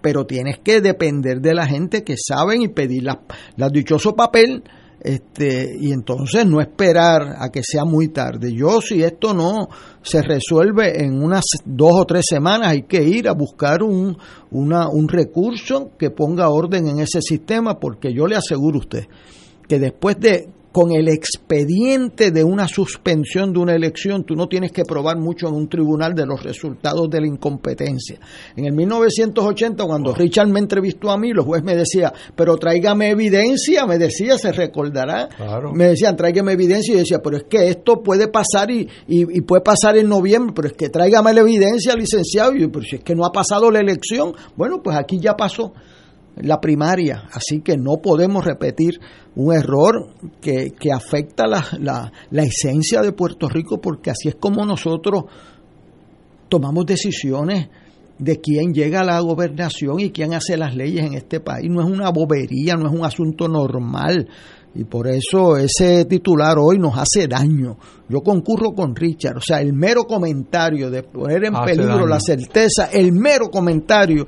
pero tienes que depender de la gente que saben y pedir la, dichoso papel este, y entonces no esperar a que sea muy tarde. Yo si esto no se resuelve en unas dos o tres semanas, hay que ir a buscar un, una, un recurso que ponga orden en ese sistema, porque yo le aseguro a usted que después de con el expediente de una suspensión de una elección, tú no tienes que probar mucho en un tribunal de los resultados de la incompetencia. En el 1980, cuando Richard me entrevistó a mí, los jueces me decía, pero tráigame evidencia, me decía, se recordará. Me decían, tráigame evidencia, y decía, pero es que esto puede pasar y, y, puede pasar en noviembre, pero es que tráigame la evidencia, licenciado, y pero si es que no ha pasado la elección, bueno, pues aquí ya pasó la primaria, así que no podemos repetir un error que, que afecta la, la, la, esencia de Puerto Rico, porque así es como nosotros tomamos decisiones de quién llega a la gobernación y quién hace las leyes en este país. No es una bobería, no es un asunto normal. Y por eso ese titular hoy nos hace daño. Yo concurro con Richard. O sea, el mero comentario de poner en peligro la certeza, el mero comentario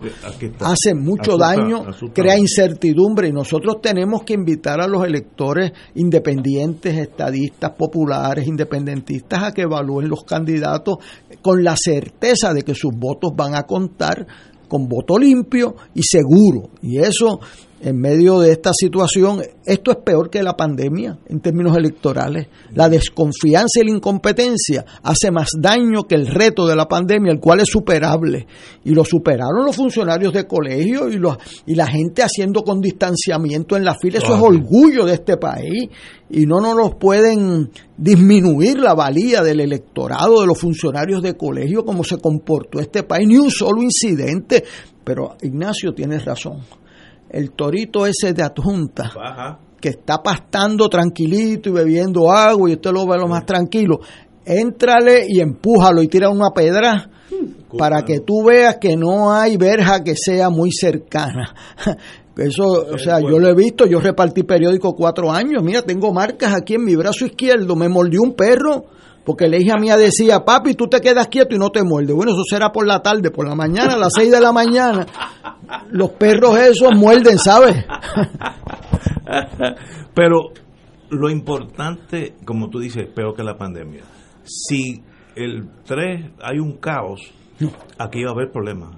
hace mucho daño, crea incertidumbre y nosotros tenemos que invitar a los electores independientes, estadistas, populares, independentistas a que evalúen los candidatos con la certeza de que sus votos van a contar con voto limpio y seguro. Y eso en medio de esta situación, esto es peor que la pandemia en términos electorales. La desconfianza y la incompetencia hace más daño que el reto de la pandemia, el cual es superable. Y lo superaron los funcionarios de colegio y, los, y la gente haciendo con distanciamiento en la fila. Eso es orgullo de este país. Y no nos pueden disminuir la valía del electorado, de los funcionarios de colegio, como se comportó este país. Ni un solo incidente. Pero Ignacio tiene razón el torito ese de adjunta, que está pastando tranquilito y bebiendo agua y usted lo ve lo más tranquilo, éntrale y empújalo y tira una pedra para que tú veas que no hay verja que sea muy cercana. Eso, o sea, yo lo he visto, yo repartí periódico cuatro años, mira, tengo marcas aquí en mi brazo izquierdo, me mordió un perro, porque la hija mía decía, papi, tú te quedas quieto y no te muerdes. Bueno, eso será por la tarde, por la mañana, a las seis de la mañana. Los perros esos muerden, ¿sabes?
Pero lo importante, como tú dices, peor que la pandemia. Si el 3 hay un caos, aquí va a haber problemas.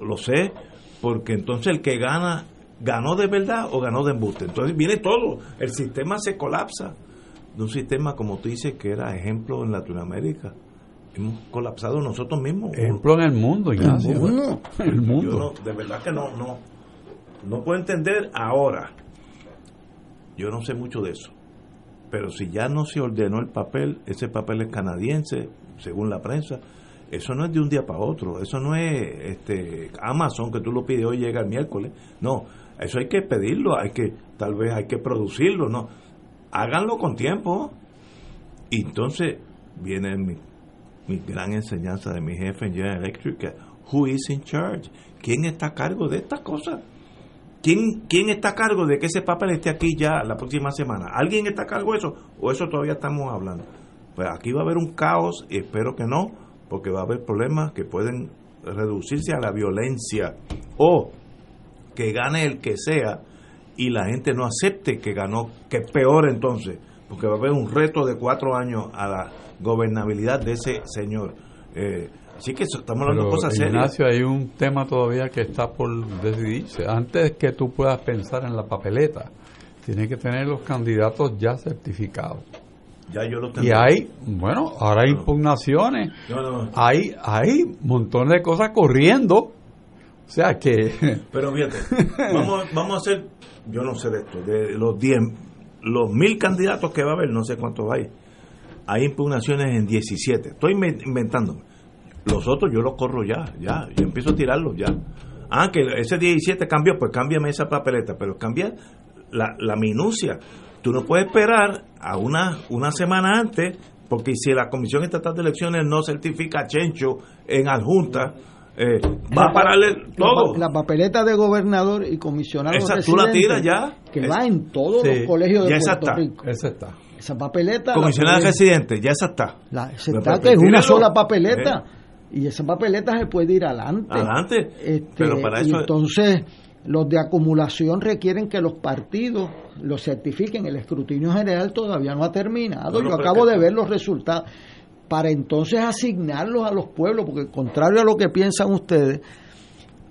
Lo sé, porque entonces el que gana, ganó de verdad o ganó de embuste. Entonces viene todo, el sistema se colapsa de un sistema, como tú dices, que era ejemplo en Latinoamérica. Hemos colapsado nosotros mismos.
Ejemplo en el mundo, Ignacio.
el mundo. de verdad que no, no, no puedo entender ahora. Yo no sé mucho de eso. Pero si ya no se ordenó el papel, ese papel es canadiense, según la prensa, eso no es de un día para otro, eso no es este Amazon que tú lo pides hoy llega el miércoles, no, eso hay que pedirlo, hay que tal vez hay que producirlo, no háganlo con tiempo. Entonces viene mi, mi gran enseñanza de mi jefe en General Electric, who is in charge? ¿Quién está a cargo de estas cosas? ¿Quién, ¿Quién está a cargo de que ese papel esté aquí ya la próxima semana? ¿Alguien está a cargo de eso? ¿O eso todavía estamos hablando? Pues aquí va a haber un caos y espero que no, porque va a haber problemas que pueden reducirse a la violencia o que gane el que sea y la gente no acepte que ganó, que es peor entonces, porque va a haber un reto de cuatro años a la gobernabilidad de ese señor. Eh, así que estamos hablando de cosas serias.
Ignacio, hay un tema todavía que está por decidirse. Antes que tú puedas pensar en la papeleta, tienes que tener los candidatos ya certificados.
Ya yo lo
tengo. Y hay, bueno, ahora hay impugnaciones, hay, hay montones de cosas corriendo. O sea que...
Pero fíjate, vamos, vamos a hacer yo no sé de esto, de los 10, los mil candidatos que va a haber, no sé cuántos hay, hay impugnaciones en 17. Estoy inventándome. Los otros yo los corro ya, ya, yo empiezo a tirarlos ya. Ah, que ese 17 cambió, pues cámbiame esa papeleta, pero cambia la, la minucia. Tú no puedes esperar a una, una semana antes, porque si la Comisión Estatal de Elecciones no certifica a Chencho en adjunta, eh, va a pararle todo.
La, papeleta de gobernador y comisionado
esa tú la tiras ya.
Que va en todos los colegios de Puerto
está,
Rico.
Esa está.
Esa papeleta.
Comisionada residente, ya esa está.
La, esa está, que es una sola papeleta. Y esa papeleta se puede ir adelante.
Adelante.
Este, Pero para eso. entonces, Los de acumulación requieren que los partidos lo certifiquen. El escrutinio general todavía no ha terminado. Yo acabo de ver los resultados. Para entonces asignarlos a los pueblos, porque contrario a lo que piensan ustedes,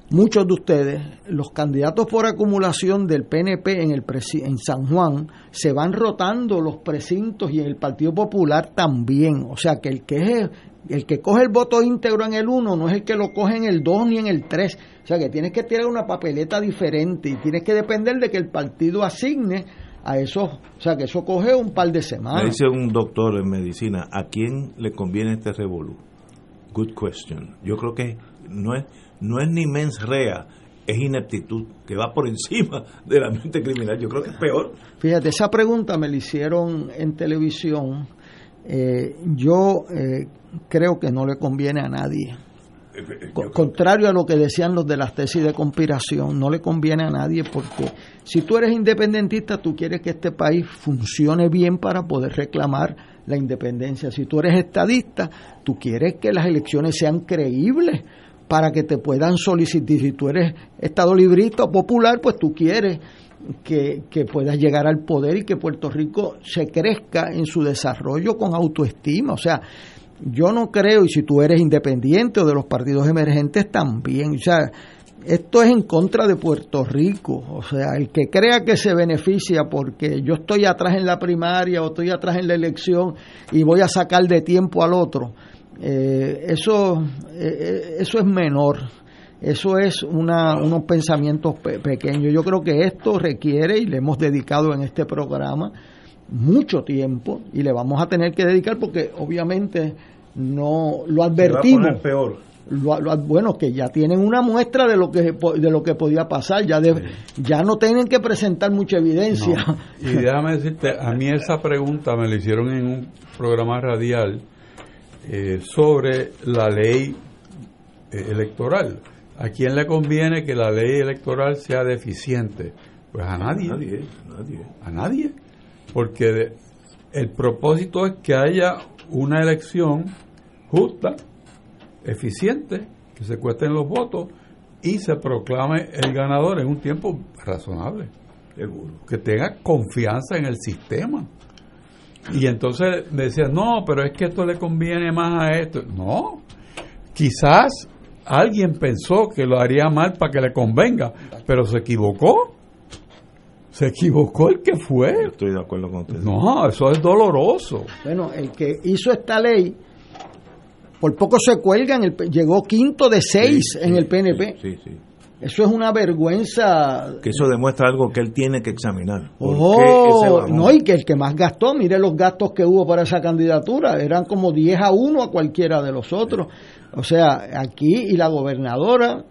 muchos de ustedes, los candidatos por acumulación del PNP en, el en San Juan, se van rotando los precintos y en el Partido Popular también. O sea que el que es el que coge el voto íntegro en el 1 no es el que lo coge en el 2 ni en el 3. O sea que tienes que tirar una papeleta diferente y tienes que depender de que el partido asigne a eso. O sea que eso coge un par de semanas.
Me dice un doctor en medicina, ¿a quién le conviene este revolú? Good question. Yo creo que no es, no es ni mens rea, es ineptitud, que va por encima de la mente criminal. Yo creo que es peor.
Fíjate, esa pregunta me la hicieron en televisión. Eh, yo eh, creo que no le conviene a nadie. Contrario a lo que decían los de las tesis de conspiración, no le conviene a nadie porque si tú eres independentista, tú quieres que este país funcione bien para poder reclamar la independencia. Si tú eres estadista, tú quieres que las elecciones sean creíbles para que te puedan solicitar. Si tú eres estado librista o popular, pues tú quieres que, que puedas llegar al poder y que Puerto Rico se crezca en su desarrollo con autoestima. O sea, yo no creo, y si tú eres independiente o de los partidos emergentes también, o sea, esto es en contra de Puerto Rico, o sea, el que crea que se beneficia porque yo estoy atrás en la primaria o estoy atrás en la elección y voy a sacar de tiempo al otro, eh, eso, eh, eso es menor, eso es una, unos pensamientos pequeños. Yo creo que esto requiere, y le hemos dedicado en este programa, mucho tiempo y le vamos a tener que dedicar porque obviamente no lo advertimos.
peor.
bueno, que ya tienen una muestra de lo que de lo que podía pasar, ya de, ya no tienen que presentar mucha evidencia.
Y déjame decirte, a mí esa pregunta me la hicieron en un programa radial eh, sobre la ley eh, electoral. ¿A quién le conviene que la ley electoral sea deficiente? Pues a nadie. A nadie. A nadie porque el propósito es que haya una elección justa, eficiente, que se cuesten los votos y se proclame el ganador en un tiempo razonable. Que tenga confianza en el sistema. Y entonces me decían, no, pero es que esto le conviene más a esto. No, quizás alguien pensó que lo haría mal para que le convenga, pero se equivocó se equivocó el que fue.
estoy de acuerdo con usted.
No, eso es doloroso.
Bueno, el que hizo esta ley, por poco se cuelga, en el, llegó quinto de seis en el PNP. Sí, sí. Eso es una vergüenza.
Que eso demuestra algo que él tiene que examinar.
Oh, no, y que el que más gastó, mire los gastos que hubo para esa candidatura, eran como 10 a 1 a cualquiera de los otros. O sea, aquí y la gobernadora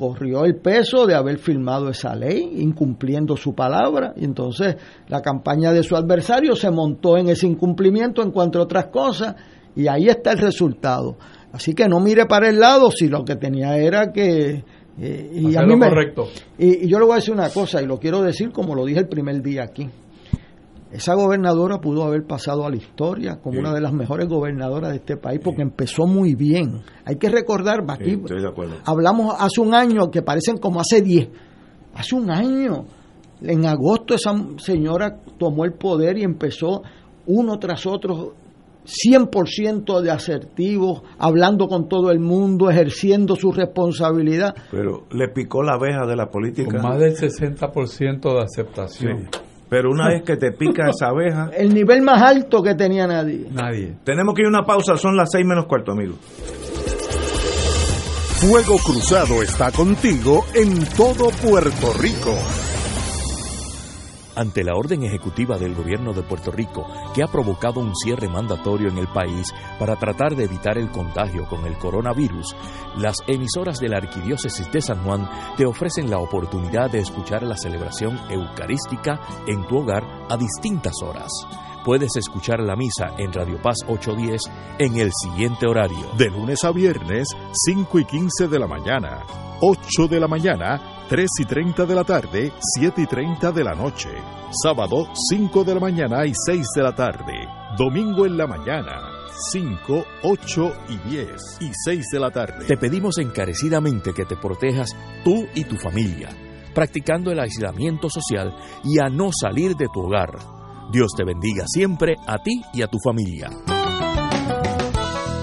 corrió el peso de haber firmado esa ley, incumpliendo su palabra, y entonces la campaña de su adversario se montó en ese incumplimiento en cuanto a otras cosas, y ahí está el resultado. Así que no mire para el lado si lo que tenía era que...
Eh, y a mí me, correcto.
y yo le voy a decir una cosa, y lo quiero decir como lo dije el primer día aquí. Esa gobernadora pudo haber pasado a la historia como una de las mejores gobernadoras de este país porque empezó muy bien. Hay que recordar, aquí hablamos hace un año que parecen como hace 10. Hace un año, en agosto esa señora tomó el poder y empezó uno tras otro 100% de asertivos, hablando con todo el mundo, ejerciendo su responsabilidad.
Pero le picó la abeja de la política.
Con más del 60% de aceptación.
Pero una vez que te pica esa abeja.
El nivel más alto que tenía nadie.
Nadie. Tenemos que ir a una pausa, son las seis menos cuarto, amigo.
Fuego Cruzado está contigo en todo Puerto Rico
ante la orden ejecutiva del gobierno de Puerto Rico que ha provocado un cierre mandatorio en el país para tratar de evitar el contagio con el coronavirus, las emisoras de la Arquidiócesis de San Juan te ofrecen la oportunidad de escuchar la celebración eucarística en tu hogar a distintas horas. Puedes escuchar la misa en Radio Paz 810 en el siguiente horario.
De lunes a viernes, 5 y 15 de la mañana, 8 de la mañana 3 y 30 de la tarde, 7 y 30 de la noche. Sábado, 5 de la mañana y 6 de la tarde. Domingo en la mañana, 5, 8 y 10 y 6 de la tarde.
Te pedimos encarecidamente que te protejas tú y tu familia. practicando el aislamiento social y a no salir de tu hogar. Dios te bendiga siempre a ti y a tu familia.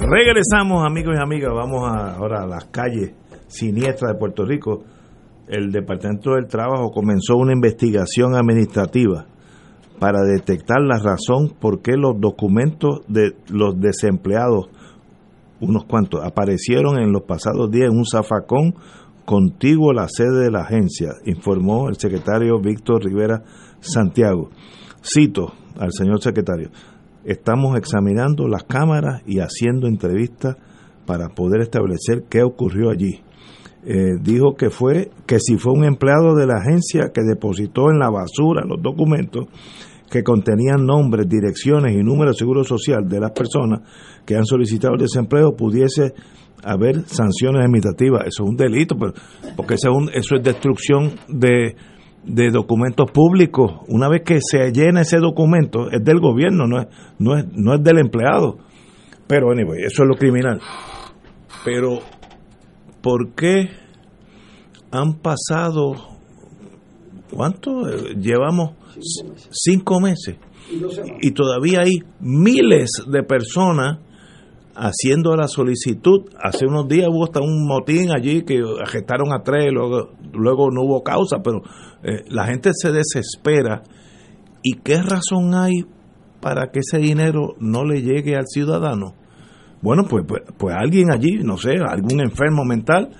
Regresamos, amigos y amigas. Vamos a, ahora a las calles siniestras de Puerto Rico. El Departamento del Trabajo comenzó una investigación administrativa para detectar la razón por qué los documentos de los desempleados, unos cuantos, aparecieron en los pasados días en un zafacón contiguo a la sede de la agencia, informó el secretario Víctor Rivera Santiago. Cito al señor secretario estamos examinando las cámaras y haciendo entrevistas para poder establecer qué ocurrió allí. Eh, dijo que fue que si fue un empleado de la agencia que depositó en la basura los documentos que contenían nombres, direcciones y números de seguro social de las personas que han solicitado el desempleo pudiese haber sanciones administrativas. Eso es un delito, pero, porque eso es, eso es destrucción de, de documentos públicos. Una vez que se llena ese documento, es del gobierno, no es, no es, no es del empleado. Pero, anyway, eso es lo criminal. Pero, ¿por qué han pasado, ¿cuánto? Llevamos cinco meses. Y todavía hay miles de personas haciendo la solicitud. Hace unos días hubo hasta un motín allí que arrestaron a tres, luego, luego no hubo causa, pero eh, la gente se desespera. ¿Y qué razón hay para que ese dinero no le llegue al ciudadano? Bueno, pues, pues, pues alguien allí, no sé, algún enfermo mental,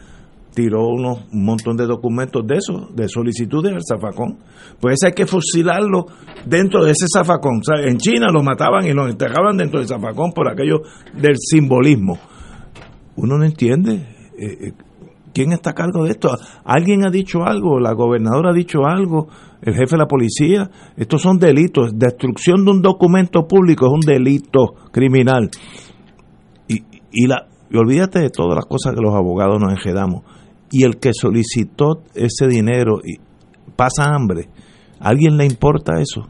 tiró unos, un montón de documentos de eso, de solicitudes al zafacón. Pues hay que fusilarlo dentro de ese zafacón. O en China lo mataban y lo enterraban dentro del zafacón por aquello del simbolismo. Uno no entiende. Eh, eh, ¿Quién está a cargo de esto? ¿Alguien ha dicho algo? ¿La gobernadora ha dicho algo? ¿El jefe de la policía? Estos son delitos. Destrucción de un documento público es un delito criminal. Y, y, la, y olvídate de todas las cosas que los abogados nos enjedamos y el que solicitó ese dinero y pasa hambre, ¿a alguien le importa eso?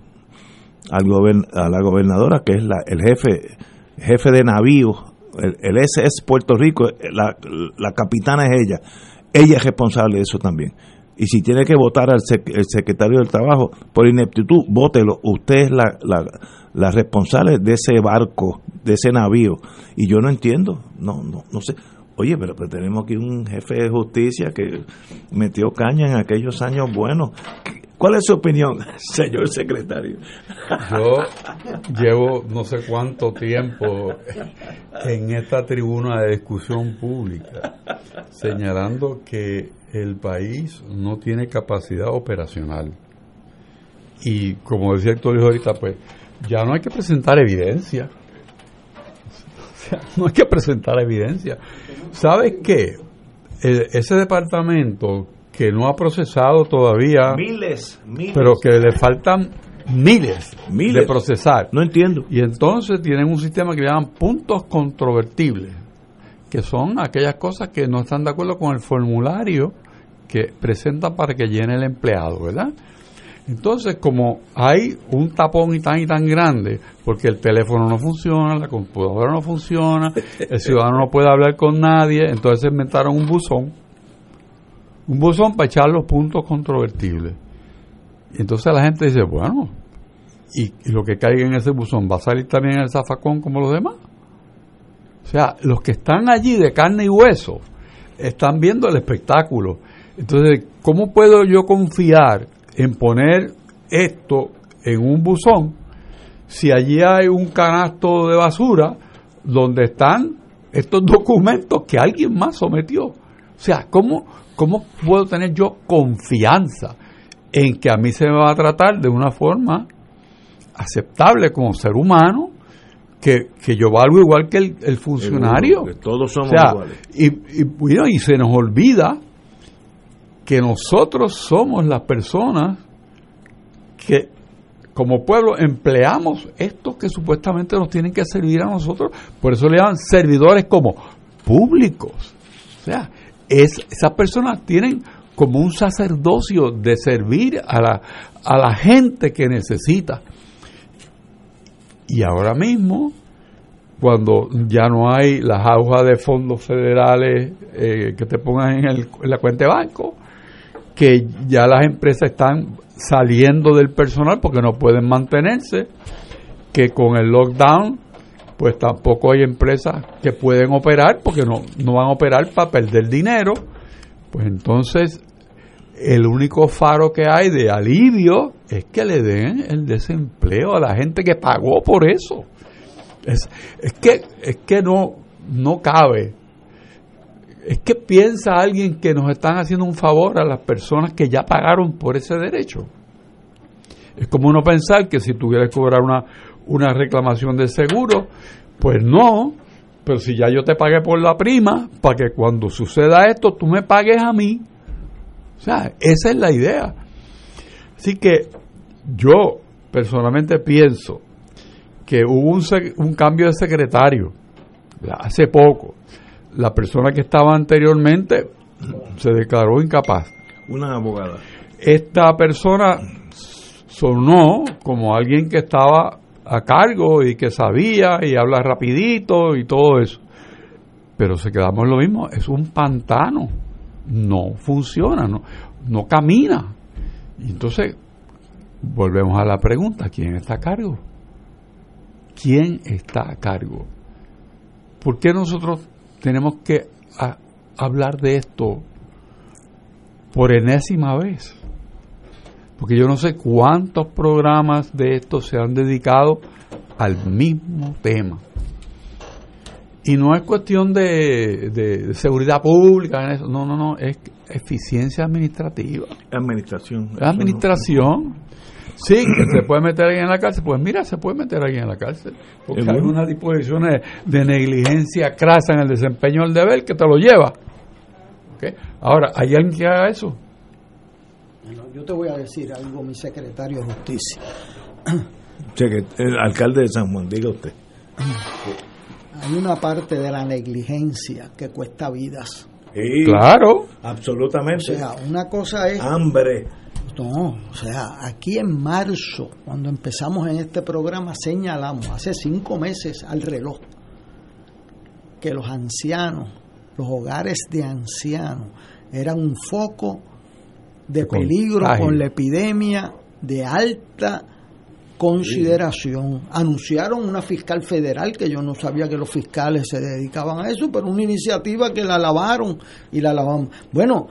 Al a la gobernadora, que es la, el jefe jefe de navío, el, el SS Puerto Rico, la, la, capitana es ella, ella es responsable de eso también. Y si tiene que votar al el secretario del Trabajo por ineptitud, vótelo. Usted es la, la, la responsable de ese barco, de ese navío. Y yo no entiendo, no, no, no sé. Oye, pero, tenemos aquí un jefe de justicia que metió caña en aquellos años buenos. ¿Cuál es su opinión, señor secretario?
Yo llevo no sé cuánto tiempo en esta tribuna de discusión pública señalando que el país no tiene capacidad operacional. Y como decía Héctor ahorita, pues ya no hay que presentar evidencia. No hay que presentar evidencia. ¿Sabes qué? ese departamento que no ha procesado todavía.
Miles, miles.
Pero que le faltan miles, miles, de procesar.
No entiendo.
Y entonces tienen un sistema que llaman puntos controvertibles, que son aquellas cosas que no están de acuerdo con el formulario que presentan para que llene el empleado, ¿verdad? Entonces, como hay un tapón y tan y tan grande, porque el teléfono no funciona, la computadora no funciona, el ciudadano no puede hablar con nadie, entonces inventaron un buzón un buzón para echar los puntos controvertibles. Y entonces la gente dice, bueno, ¿y, lo que caiga en ese buzón va a salir también en el zafacón como los demás? O sea, los que están allí de carne y hueso están viendo el espectáculo. Entonces, ¿cómo puedo yo confiar en poner esto en un buzón si allí hay un canasto de basura donde están estos documentos que alguien más sometió? O sea, ¿cómo, ¿cómo puedo tener yo confianza en que a mí se me va a tratar de una forma aceptable como ser humano? Que, yo valgo igual que el, funcionario.
que todos somos iguales.
Y, y, y se nos olvida que nosotros somos las personas que como pueblo empleamos estos que supuestamente nos tienen que servir a nosotros, por eso le llaman servidores como públicos. O sea, es, esas personas tienen como un sacerdocio de servir a la, a la gente que necesita. Y ahora mismo, cuando ya no hay las aguas de fondos federales eh, que te pongan en, el, en la cuenta de banco, que ya las empresas están saliendo del personal porque no pueden mantenerse, que con el lockdown pues tampoco hay empresas que pueden operar porque no, no van a operar para perder dinero. Pues entonces el único faro que hay de alivio es que le den el desempleo a la gente que pagó por eso. Es, es que, es que no, no cabe. Es que piensa alguien que nos están haciendo un favor a las personas que ya pagaron por ese derecho. Es como uno pensar que si tuviera que cobrar una, una reclamación de seguro, pues no, pero si ya yo te pagué por la prima, para que cuando suceda esto tú me pagues a mí. O sea, esa es la idea. Así que yo personalmente pienso que hubo un, un cambio de secretario hace poco. La persona que estaba anteriormente se declaró incapaz.
Una abogada.
Esta persona sonó como alguien que estaba a cargo y que sabía y habla rapidito y todo eso. Pero se quedamos en lo mismo, es un pantano, no funciona, no, no camina. Y entonces volvemos a la pregunta, ¿quién está a cargo? ¿Quién está a cargo? ¿Por qué nosotros tenemos que hablar de esto por enésima vez? porque yo no sé cuántos programas de estos se han dedicado al mismo tema. Y no es cuestión de, seguridad pública, no, no, no, es eficiencia administrativa.
Administración.
Administración. Sí, que se puede meter alguien en la cárcel. Pues mira, se puede meter alguien en la cárcel. Porque hay unas disposiciones de negligencia crasa en el desempeño del deber que te lo lleva. Ahora, ¿hay alguien que haga eso?
yo te voy a decir algo, mi secretario de Justicia.
el alcalde de San Juan, diga usted.
Hay una parte de la negligencia que cuesta vidas.
claro.
Absolutamente.
O sea, una cosa es...
Hambre.
No, o sea, aquí en marzo, cuando empezamos en este programa, señalamos, hace cinco meses al reloj, que los ancianos, los hogares de ancianos, eran un foco de peligro con la epidemia de alta consideración. Anunciaron una fiscal federal, que yo no sabía que los fiscales se dedicaban a eso, pero una iniciativa que la lavaron y la lavamos. Bueno,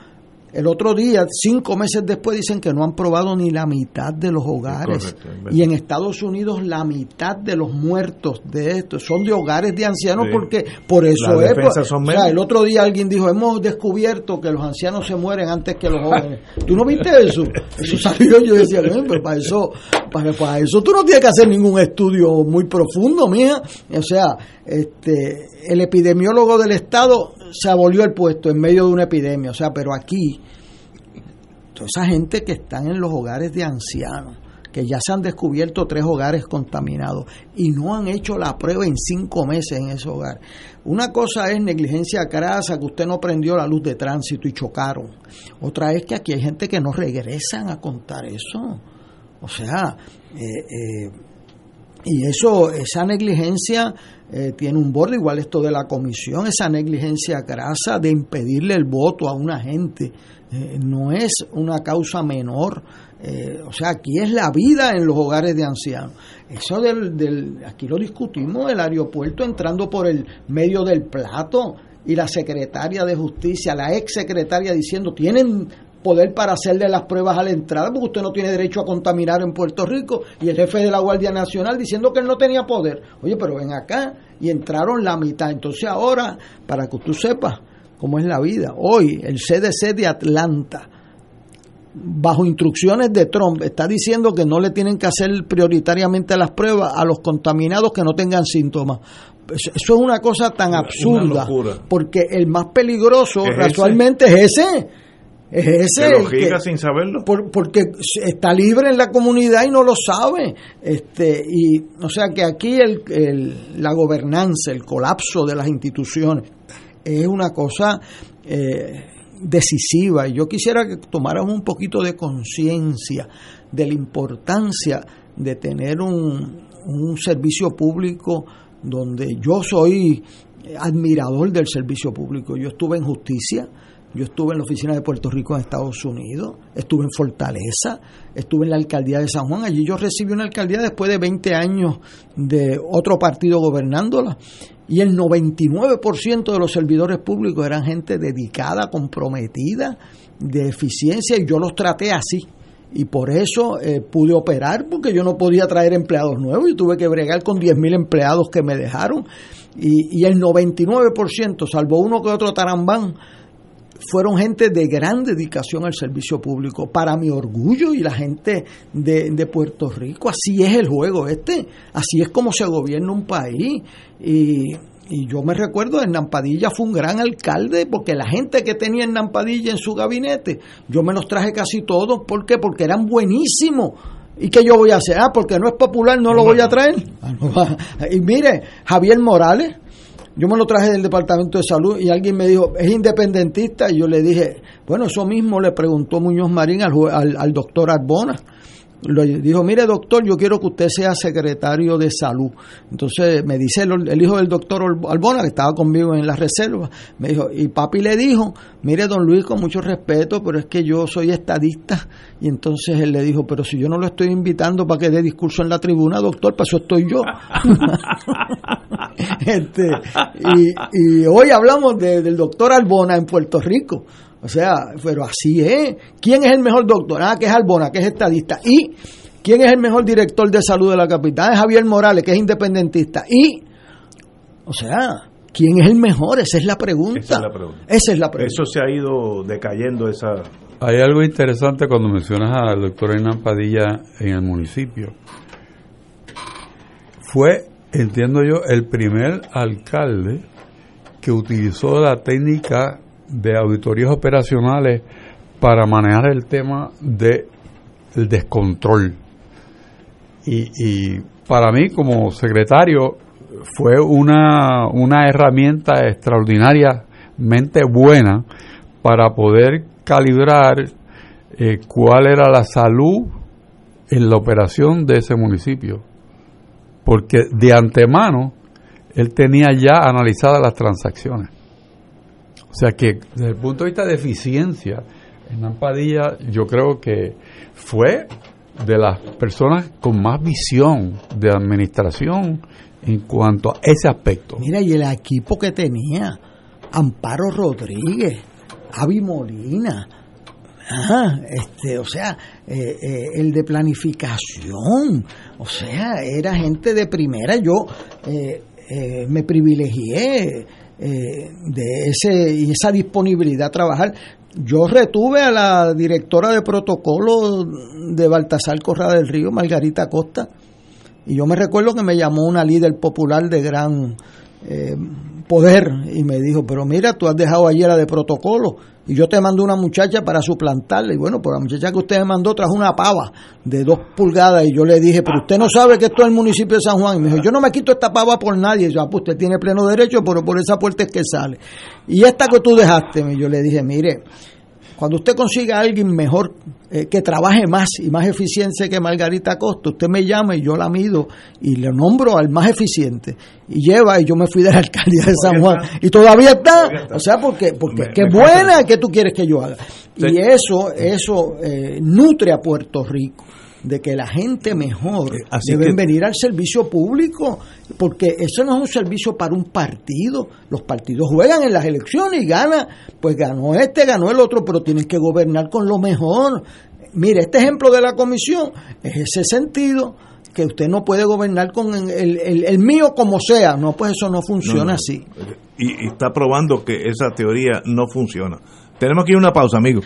El otro día, cinco meses después, dicen que no han probado ni la mitad de los hogares. y en Estados Unidos la mitad de los muertos de esto son de hogares de ancianos porque por eso es. Pues, o sea, el otro día alguien dijo, hemos descubierto que los ancianos se mueren antes que los jóvenes. ¿Tú no viste eso? Eso salió yo decía, pero para eso, para, para eso tú no tienes que hacer ningún estudio muy profundo, mija. O sea, este, el epidemiólogo del Estado se abolió el puesto en medio de una epidemia. O sea, pero aquí, toda esa gente que están en los hogares de ancianos, que ya se han descubierto tres hogares contaminados y no han hecho la prueba en cinco meses en ese hogar. Una cosa es negligencia crasa, que usted no prendió la luz de tránsito y chocaron. Otra es que aquí hay gente que no regresan a contar eso. O sea, eh, eh, y eso, esa negligencia eh, tiene un borde, igual esto de la comisión, esa negligencia grasa de impedirle el voto a una gente, eh, no es una causa menor. Eh, o sea, aquí es la vida en los hogares de ancianos. Eso del, del, aquí lo discutimos, el aeropuerto entrando por el medio del plato y la secretaria de justicia, la ex secretaria diciendo, tienen poder para hacerle las pruebas a la entrada, porque usted no tiene derecho a contaminar en Puerto Rico, y el jefe de la Guardia Nacional diciendo que él no tenía poder. Oye, pero ven acá, y entraron la mitad. Entonces ahora, para que tú sepas cómo es la vida, hoy el CDC de Atlanta, bajo instrucciones de Trump, está diciendo que no le tienen que hacer prioritariamente las pruebas a los contaminados que no tengan síntomas. Eso es una cosa tan absurda, porque el más peligroso casualmente es ese es ese.
Que sin saberlo.
porque está libre en la comunidad y no lo sabe. Este, y, o sea que aquí el, la gobernanza, el colapso de las instituciones es una cosa eh, decisiva. Y yo quisiera que tomáramos un poquito de conciencia de la importancia de tener un, un servicio público donde yo soy admirador del servicio público. Yo estuve en justicia yo estuve en la oficina de Puerto Rico en Estados Unidos, estuve en Fortaleza, estuve en la alcaldía de San Juan. Allí yo recibí una alcaldía después de 20 años de otro partido gobernándola. Y el 99% de los servidores públicos eran gente dedicada, comprometida, de eficiencia, y yo los traté así. Y por eso eh, pude operar, porque yo no podía traer empleados nuevos, y tuve que bregar con 10.000 empleados que me dejaron. Y, y el 99%, salvo uno que otro tarambán, fueron gente de gran dedicación al servicio público. Para mi orgullo y la gente de, Puerto Rico, así es el juego este, así es como se gobierna un país. Y, y yo me recuerdo, en Nampadilla fue un gran alcalde, porque la gente que tenía en Nampadilla en su gabinete, yo me los traje casi todos. ¿Por qué? Porque eran buenísimos. ¿Y qué yo voy a hacer? Ah, porque no es popular, no lo voy a traer. Y mire, Javier Morales, yo me lo traje del Departamento de Salud y alguien me dijo, ¿es independentista? Y yo le dije, bueno, eso mismo le preguntó Muñoz Marín al, al, al doctor Arbona le dijo, mire doctor, yo quiero que usted sea secretario de salud. Entonces me dice el, hijo del doctor Albona, que estaba conmigo en la reserva, me dijo, y papi le dijo, mire don Luis, con mucho respeto, pero es que yo soy estadista. Y entonces él le dijo, pero si yo no lo estoy invitando para que dé discurso en la tribuna, doctor, para eso estoy yo. este, y, hoy hablamos del doctor Albona en Puerto Rico. O sea, pero así es. ¿Quién es el mejor doctor? Ah, que es Albona, que es estadista. ¿Y quién es el mejor director de salud de la capital? Es Javier Morales, que es independentista. ¿Y? O sea, ¿quién es el mejor? Esa es la pregunta. Esa es la pregunta. Esa es la pregunta.
Eso se ha ido decayendo esa...
Hay algo interesante cuando mencionas al doctor Hernán Padilla en el municipio. Fue, entiendo yo, el primer alcalde que utilizó la técnica de auditorías operacionales para manejar el tema del descontrol. Y, para mí como secretario fue una, una herramienta extraordinariamente buena para poder calibrar eh, cuál era la salud en la operación de ese municipio. Porque de antemano él tenía ya analizadas las transacciones. O sea que desde el punto de vista de eficiencia, Hernán Padilla yo creo que fue de las personas con más visión de administración en cuanto a ese aspecto.
Mira, y el equipo que tenía, Amparo Rodríguez, Avi Molina, Ajá, este, o sea, eh, eh, el de planificación, o sea, era gente de primera. Yo eh, me privilegié de ese y esa disponibilidad a trabajar. Yo retuve a la directora de protocolo de Baltasar Correa del Río, Margarita Costa, y yo me recuerdo que me llamó una líder popular de gran poder y me dijo, pero mira, tú has dejado ayer la de protocolo y yo te mando una muchacha para suplantarla. Y bueno, pues la muchacha que usted me mandó trajo una pava de dos pulgadas. Y yo le dije, pero usted no sabe que esto es el municipio de San Juan. Y me dijo, yo no me quito esta pava por nadie. Y yo, ah, pues usted tiene pleno derecho, pero por esa puerta es que sale. Y esta que tú dejaste, yo le dije, mire, cuando usted consiga a alguien mejor, eh, que trabaje más y más eficiente que Margarita Costa, usted me llama y yo la mido y le nombro al más eficiente. Y lleva, y yo me fui de la alcaldía de San Juan. Y todavía está. O sea, porque, porque qué buena que tú quieres que yo haga. Y eso, eso eh, nutre a Puerto Rico de que la gente mejor Así deben venir al servicio público, porque eso no es un servicio para un partido. Los partidos juegan en las elecciones y ganan, pues ganó este, ganó el otro, pero tienes que gobernar con lo mejor. Mire, este ejemplo de la comisión es ese sentido que usted no puede gobernar con el, el, mío como sea. No, pues eso no funciona así.
Y, y está probando que esa teoría no funciona. Tenemos que ir a una pausa, amigos.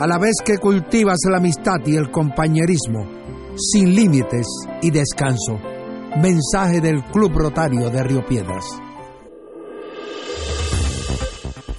a la vez que cultivas la amistad y el compañerismo, sin límites y descanso. Mensaje del Club Rotario de Río Piedras.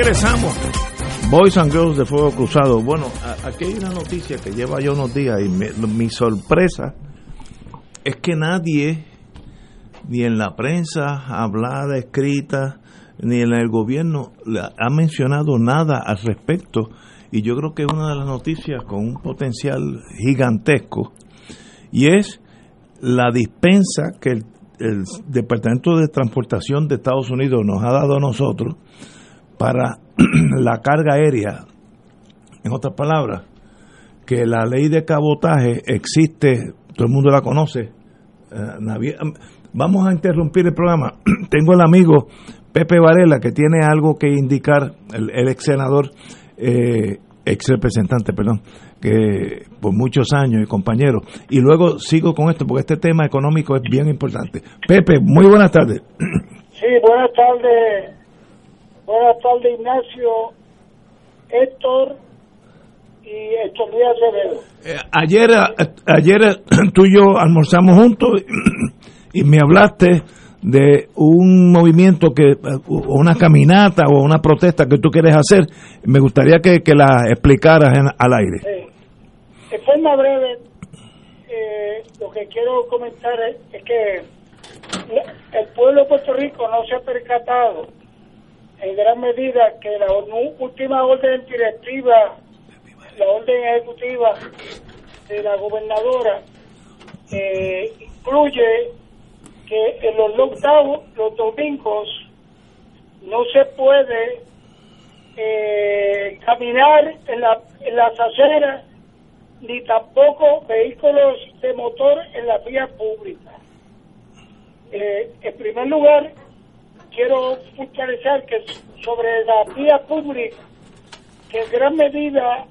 Regresamos. Boys and Girls de Fuego Cruzado. Bueno, aquí hay una noticia que lleva ya unos días y mi sorpresa es que nadie, ni en la prensa hablada, escrita, ni en el gobierno, ha mencionado nada al respecto. Y yo creo que es una de las noticias con un potencial gigantesco. Y es la dispensa que el, el Departamento de Transportación de Estados Unidos nos ha dado a nosotros para la carga aérea, en otras palabras, que la ley de cabotaje existe, todo el mundo la conoce. Eh, vamos a interrumpir el programa. Tengo el amigo Pepe Varela que tiene algo que indicar, el, ex senador, eh, ex representante, perdón, que por muchos años y compañero. Y luego sigo con esto porque este tema económico es bien importante. Pepe, muy buenas tardes.
Sí, buenas tardes. Buenas tardes, Ignacio, Héctor y Héctor Díaz Acevedo.
Eh, ayer, ayer tú y yo almorzamos juntos y me hablaste de un movimiento que o una caminata o una protesta que tú quieres hacer me gustaría que, que la explicaras al aire
sí. de forma breve eh, lo que quiero comentar es, que el pueblo de Puerto Rico no se ha percatado en gran medida que la última orden directiva la orden ejecutiva de la gobernadora eh, incluye que en los lockdowns, los domingos, no se puede eh, caminar en, la, en las aceras ni tampoco vehículos de motor en la vía pública. Eh, en primer lugar, quiero puntualizar que sobre la vía pública, que en gran medida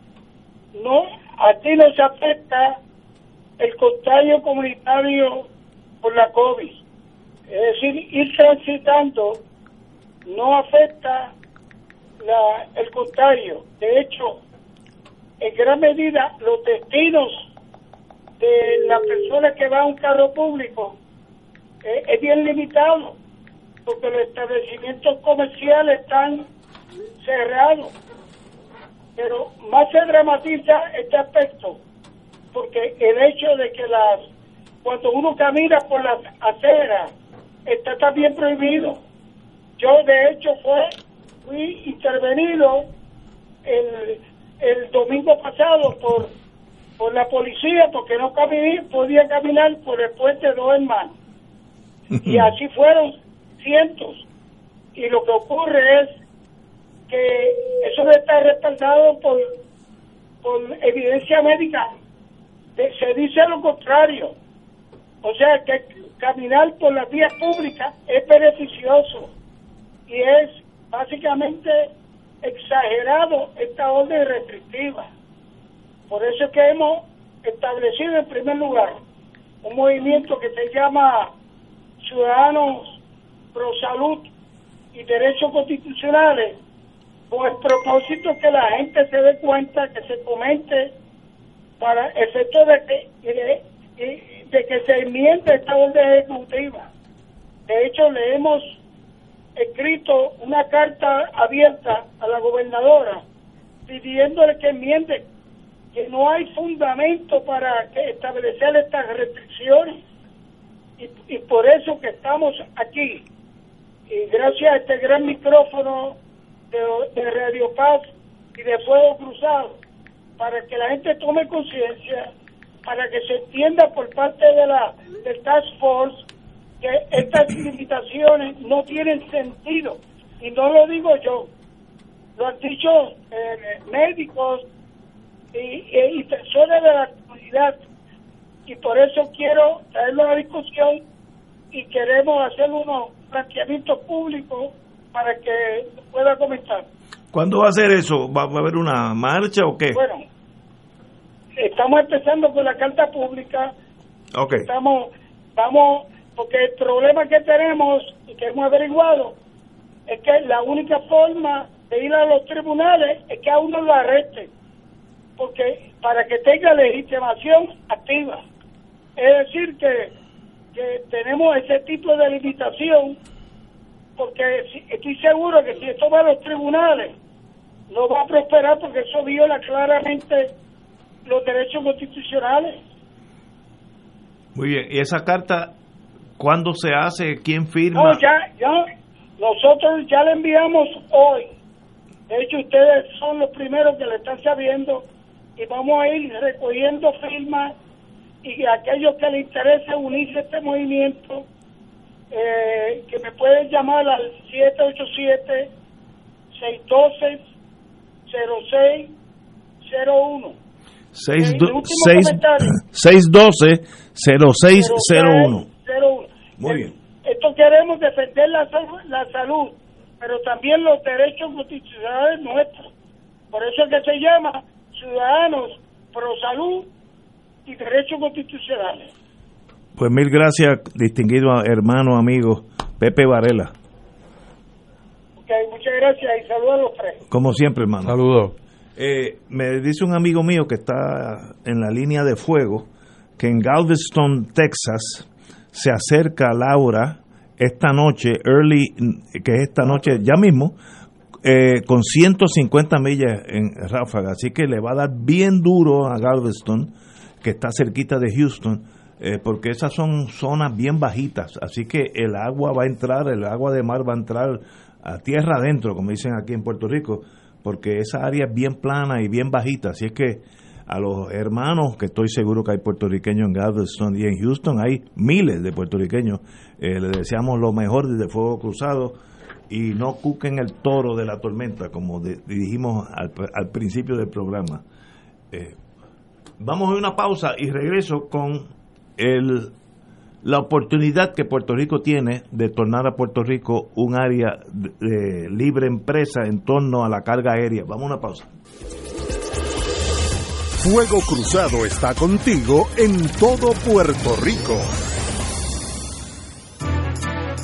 no a ti no se afecta el contagio comunitario por la COVID. Es decir, ir transitando no afecta la, el contagio. De hecho, en gran medida los destinos de la persona que va a un carro público eh, es bien limitado porque los establecimientos comerciales están cerrados. Pero más se dramatiza este aspecto porque el hecho de que las cuando uno camina por las aceras está también prohibido. Yo de hecho fue, fui intervenido el, el domingo pasado por, por la policía porque no caminé, podía caminar por el puente de dos hermanos. Y así fueron cientos. Y lo que ocurre es que eso está respaldado por, por evidencia médica. se dice lo contrario. O sea que caminar por las vías públicas es beneficioso y es básicamente exagerado esta orden restrictiva. Por eso es que hemos establecido en primer lugar un movimiento que se llama Ciudadanos Pro Salud y Derechos Constitucionales, con el propósito que la gente se dé cuenta, que se comente para efecto de que de que se enmiende esta orden ejecutiva. De hecho, le hemos escrito una carta abierta a la gobernadora pidiéndole que enmiende que no hay fundamento para establecer estas restricciones y, y por eso que estamos aquí y gracias a este gran micrófono de, de Radio Paz y de Fuego Cruzado para que la gente tome conciencia para que se entienda por parte de la del Task Force que estas limitaciones no tienen sentido. Y no lo digo yo, lo han dicho eh, médicos y, personas de la comunidad. Y por eso quiero traerlo a la discusión y queremos hacer unos planteamientos públicos para que pueda comentar.
¿Cuándo va a ser eso? ¿Va, a haber una marcha o qué?
Bueno, estamos empezando con la carta pública.
Okay.
Estamos, vamos, porque el problema que tenemos y que hemos averiguado es que la única forma de ir a los tribunales es que a uno lo arresten, porque para que tenga legitimación activa. Es decir, que, que tenemos ese tipo de limitación, porque estoy seguro que si esto va a los tribunales, no va a prosperar porque eso viola claramente los derechos constitucionales.
Muy bien, ¿y esa carta cuándo se hace? ¿Quién firma?
No, ya, ya, nosotros ya la enviamos hoy. De hecho, ustedes son los primeros que le están sabiendo y vamos a ir recogiendo firmas y aquellos que les interese unirse a este movimiento, eh, que me pueden llamar al 787-612-0601.
612-0601. Muy bien.
Esto queremos defender la, la salud, pero también los derechos constitucionales nuestros. Por eso es que se llama Ciudadanos Pro Salud y Derechos Constitucionales.
Pues mil gracias, distinguido hermano, amigo Pepe Varela.
Ok, muchas gracias y saludos a los tres.
Como siempre, hermano.
Saludos.
Eh, me dice un amigo mío que está en la línea de fuego que en Galveston, Texas, se acerca Laura esta noche, early, que es esta noche ya mismo, eh, con 150 millas en ráfaga. Así que le va a dar bien duro a Galveston, que está cerquita de Houston, eh, porque esas son zonas bien bajitas. Así que el agua va a entrar, el agua de mar va a entrar a tierra adentro, como dicen aquí en Puerto Rico porque esa área es bien plana y bien bajita, así es que a los hermanos, que estoy seguro que hay puertorriqueños en Galveston y en Houston hay miles de puertorriqueños, eh, les deseamos lo mejor desde Fuego Cruzado y no cuquen el toro de la tormenta, como dijimos al, principio del programa. Eh, vamos a una pausa y regreso con el la oportunidad que Puerto Rico tiene de tornar a Puerto Rico un área de, libre empresa en torno a la carga aérea. Vamos a una pausa.
Fuego Cruzado está contigo en todo Puerto Rico.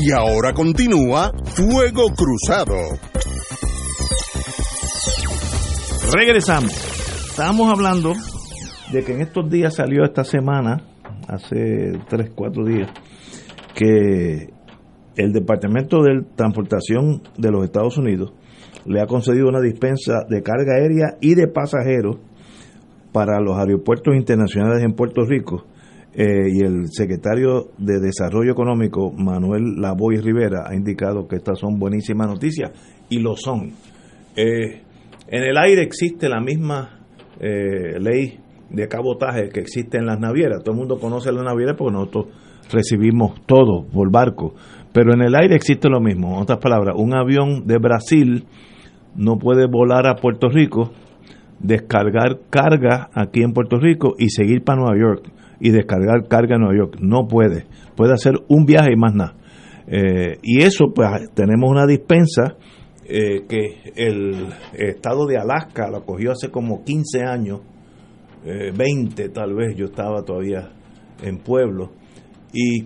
Y ahora continúa Fuego Cruzado.
Regresamos. Estábamos hablando de que en estos días salió esta semana, hace 3, 4 días, que el Departamento de Transportación de los Estados Unidos le ha concedido una dispensa de carga aérea y de pasajeros para los aeropuertos internacionales en Puerto Rico eh, y el secretario de Desarrollo Económico, Manuel Lavoy Rivera, ha indicado que estas son buenísimas noticias y lo son. Eh, en el aire existe la misma eh, ley de cabotaje que existe en las navieras. Todo el mundo conoce las navieras porque nosotros recibimos todo por barco. Pero en el aire existe lo mismo. En otras palabras, un avión de Brasil no puede volar a Puerto Rico, descargar carga aquí en Puerto Rico y seguir para Nueva York y descargar carga en Nueva York. No puede. Puede hacer un viaje y más nada. Eh, y eso, pues tenemos una dispensa eh, que el estado de Alaska lo cogió hace como 15 años, 20 eh, tal vez, yo estaba todavía en pueblo, y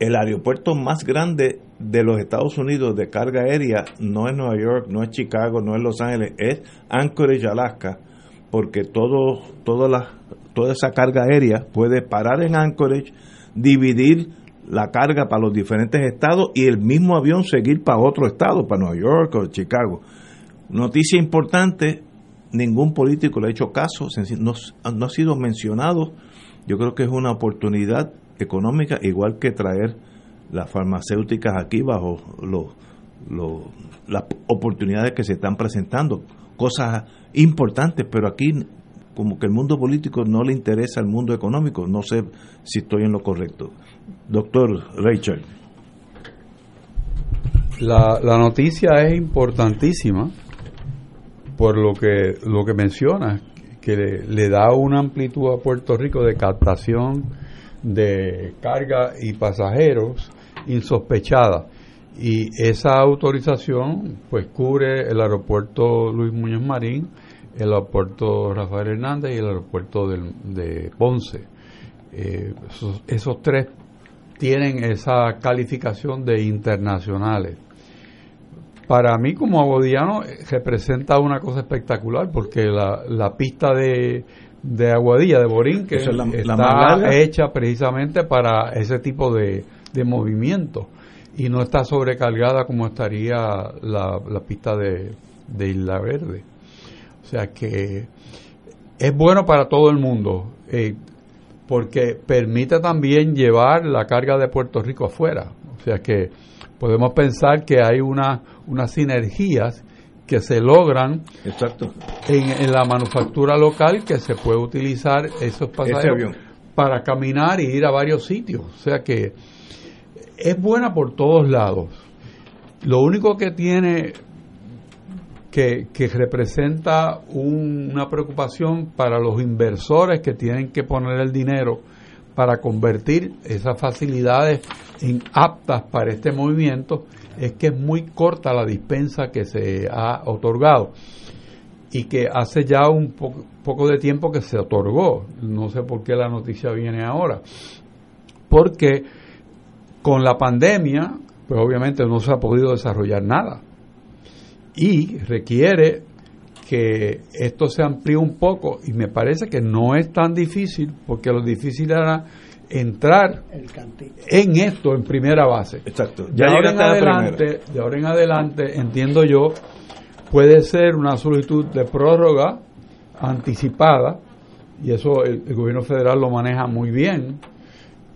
el aeropuerto más grande de los Estados Unidos de carga aérea no es Nueva York, no es Chicago, no es Los Ángeles, es Anchorage, Alaska, porque todo, toda, la, toda esa carga aérea puede parar en Anchorage, dividir la carga para los diferentes estados y el mismo avión seguir para otro estado, para Nueva York o Chicago. Noticia importante, ningún político le ha hecho caso, no, ha sido mencionado. Yo creo que es una oportunidad económica, igual que traer las farmacéuticas aquí bajo las oportunidades que se están presentando. Cosas importantes, pero aquí como que el mundo político no le interesa al mundo económico. No sé si estoy en lo correcto. Doctor Rachel.
La, la noticia es importantísima por lo que, lo que menciona, que le, da una amplitud a Puerto Rico de captación de carga y pasajeros insospechada. Y esa autorización pues cubre el aeropuerto Luis Muñoz Marín, el aeropuerto Rafael Hernández y el aeropuerto de Ponce. Eh, esos, tres tienen esa calificación de internacionales. Para mí como abodiano representa una cosa espectacular porque la, pista de, Aguadilla, de Borín, que está hecha precisamente para ese tipo de, movimiento y no está sobrecargada como estaría la, pista de, Isla Verde. O sea que es bueno para todo el mundo. Eh, porque permite también llevar la carga de Puerto Rico afuera. O sea que podemos pensar que hay una, unas sinergias que se logran En, la manufactura local que se puede utilizar esos pasajeros para caminar y ir a varios sitios. O sea que es buena por todos lados. Lo único que tiene que, representa una preocupación para los inversores que tienen que poner el dinero para convertir esas facilidades en aptas para este movimiento es que es muy corta la dispensa que se ha otorgado y que hace ya un poco de tiempo que se otorgó. No sé por qué la noticia viene ahora. Porque con la pandemia, pues obviamente no se ha podido desarrollar nada y requiere que esto se amplíe un poco y me parece que no es tan difícil porque lo difícil era entrar en esto en primera base.
Exacto.
Ya de ahora en adelante, de ahora en adelante entiendo yo puede ser una solicitud de prórroga anticipada y eso el, el gobierno federal lo maneja muy bien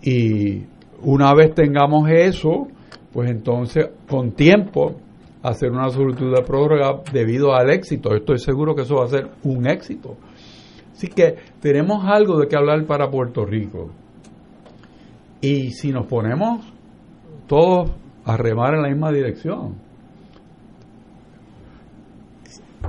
y una vez tengamos eso, pues entonces con tiempo hacer una solicitud de prórroga debido al éxito. Estoy seguro que eso va a ser un éxito. Así que tenemos algo de qué hablar para Puerto Rico. Y si nos ponemos todos a remar en la misma dirección,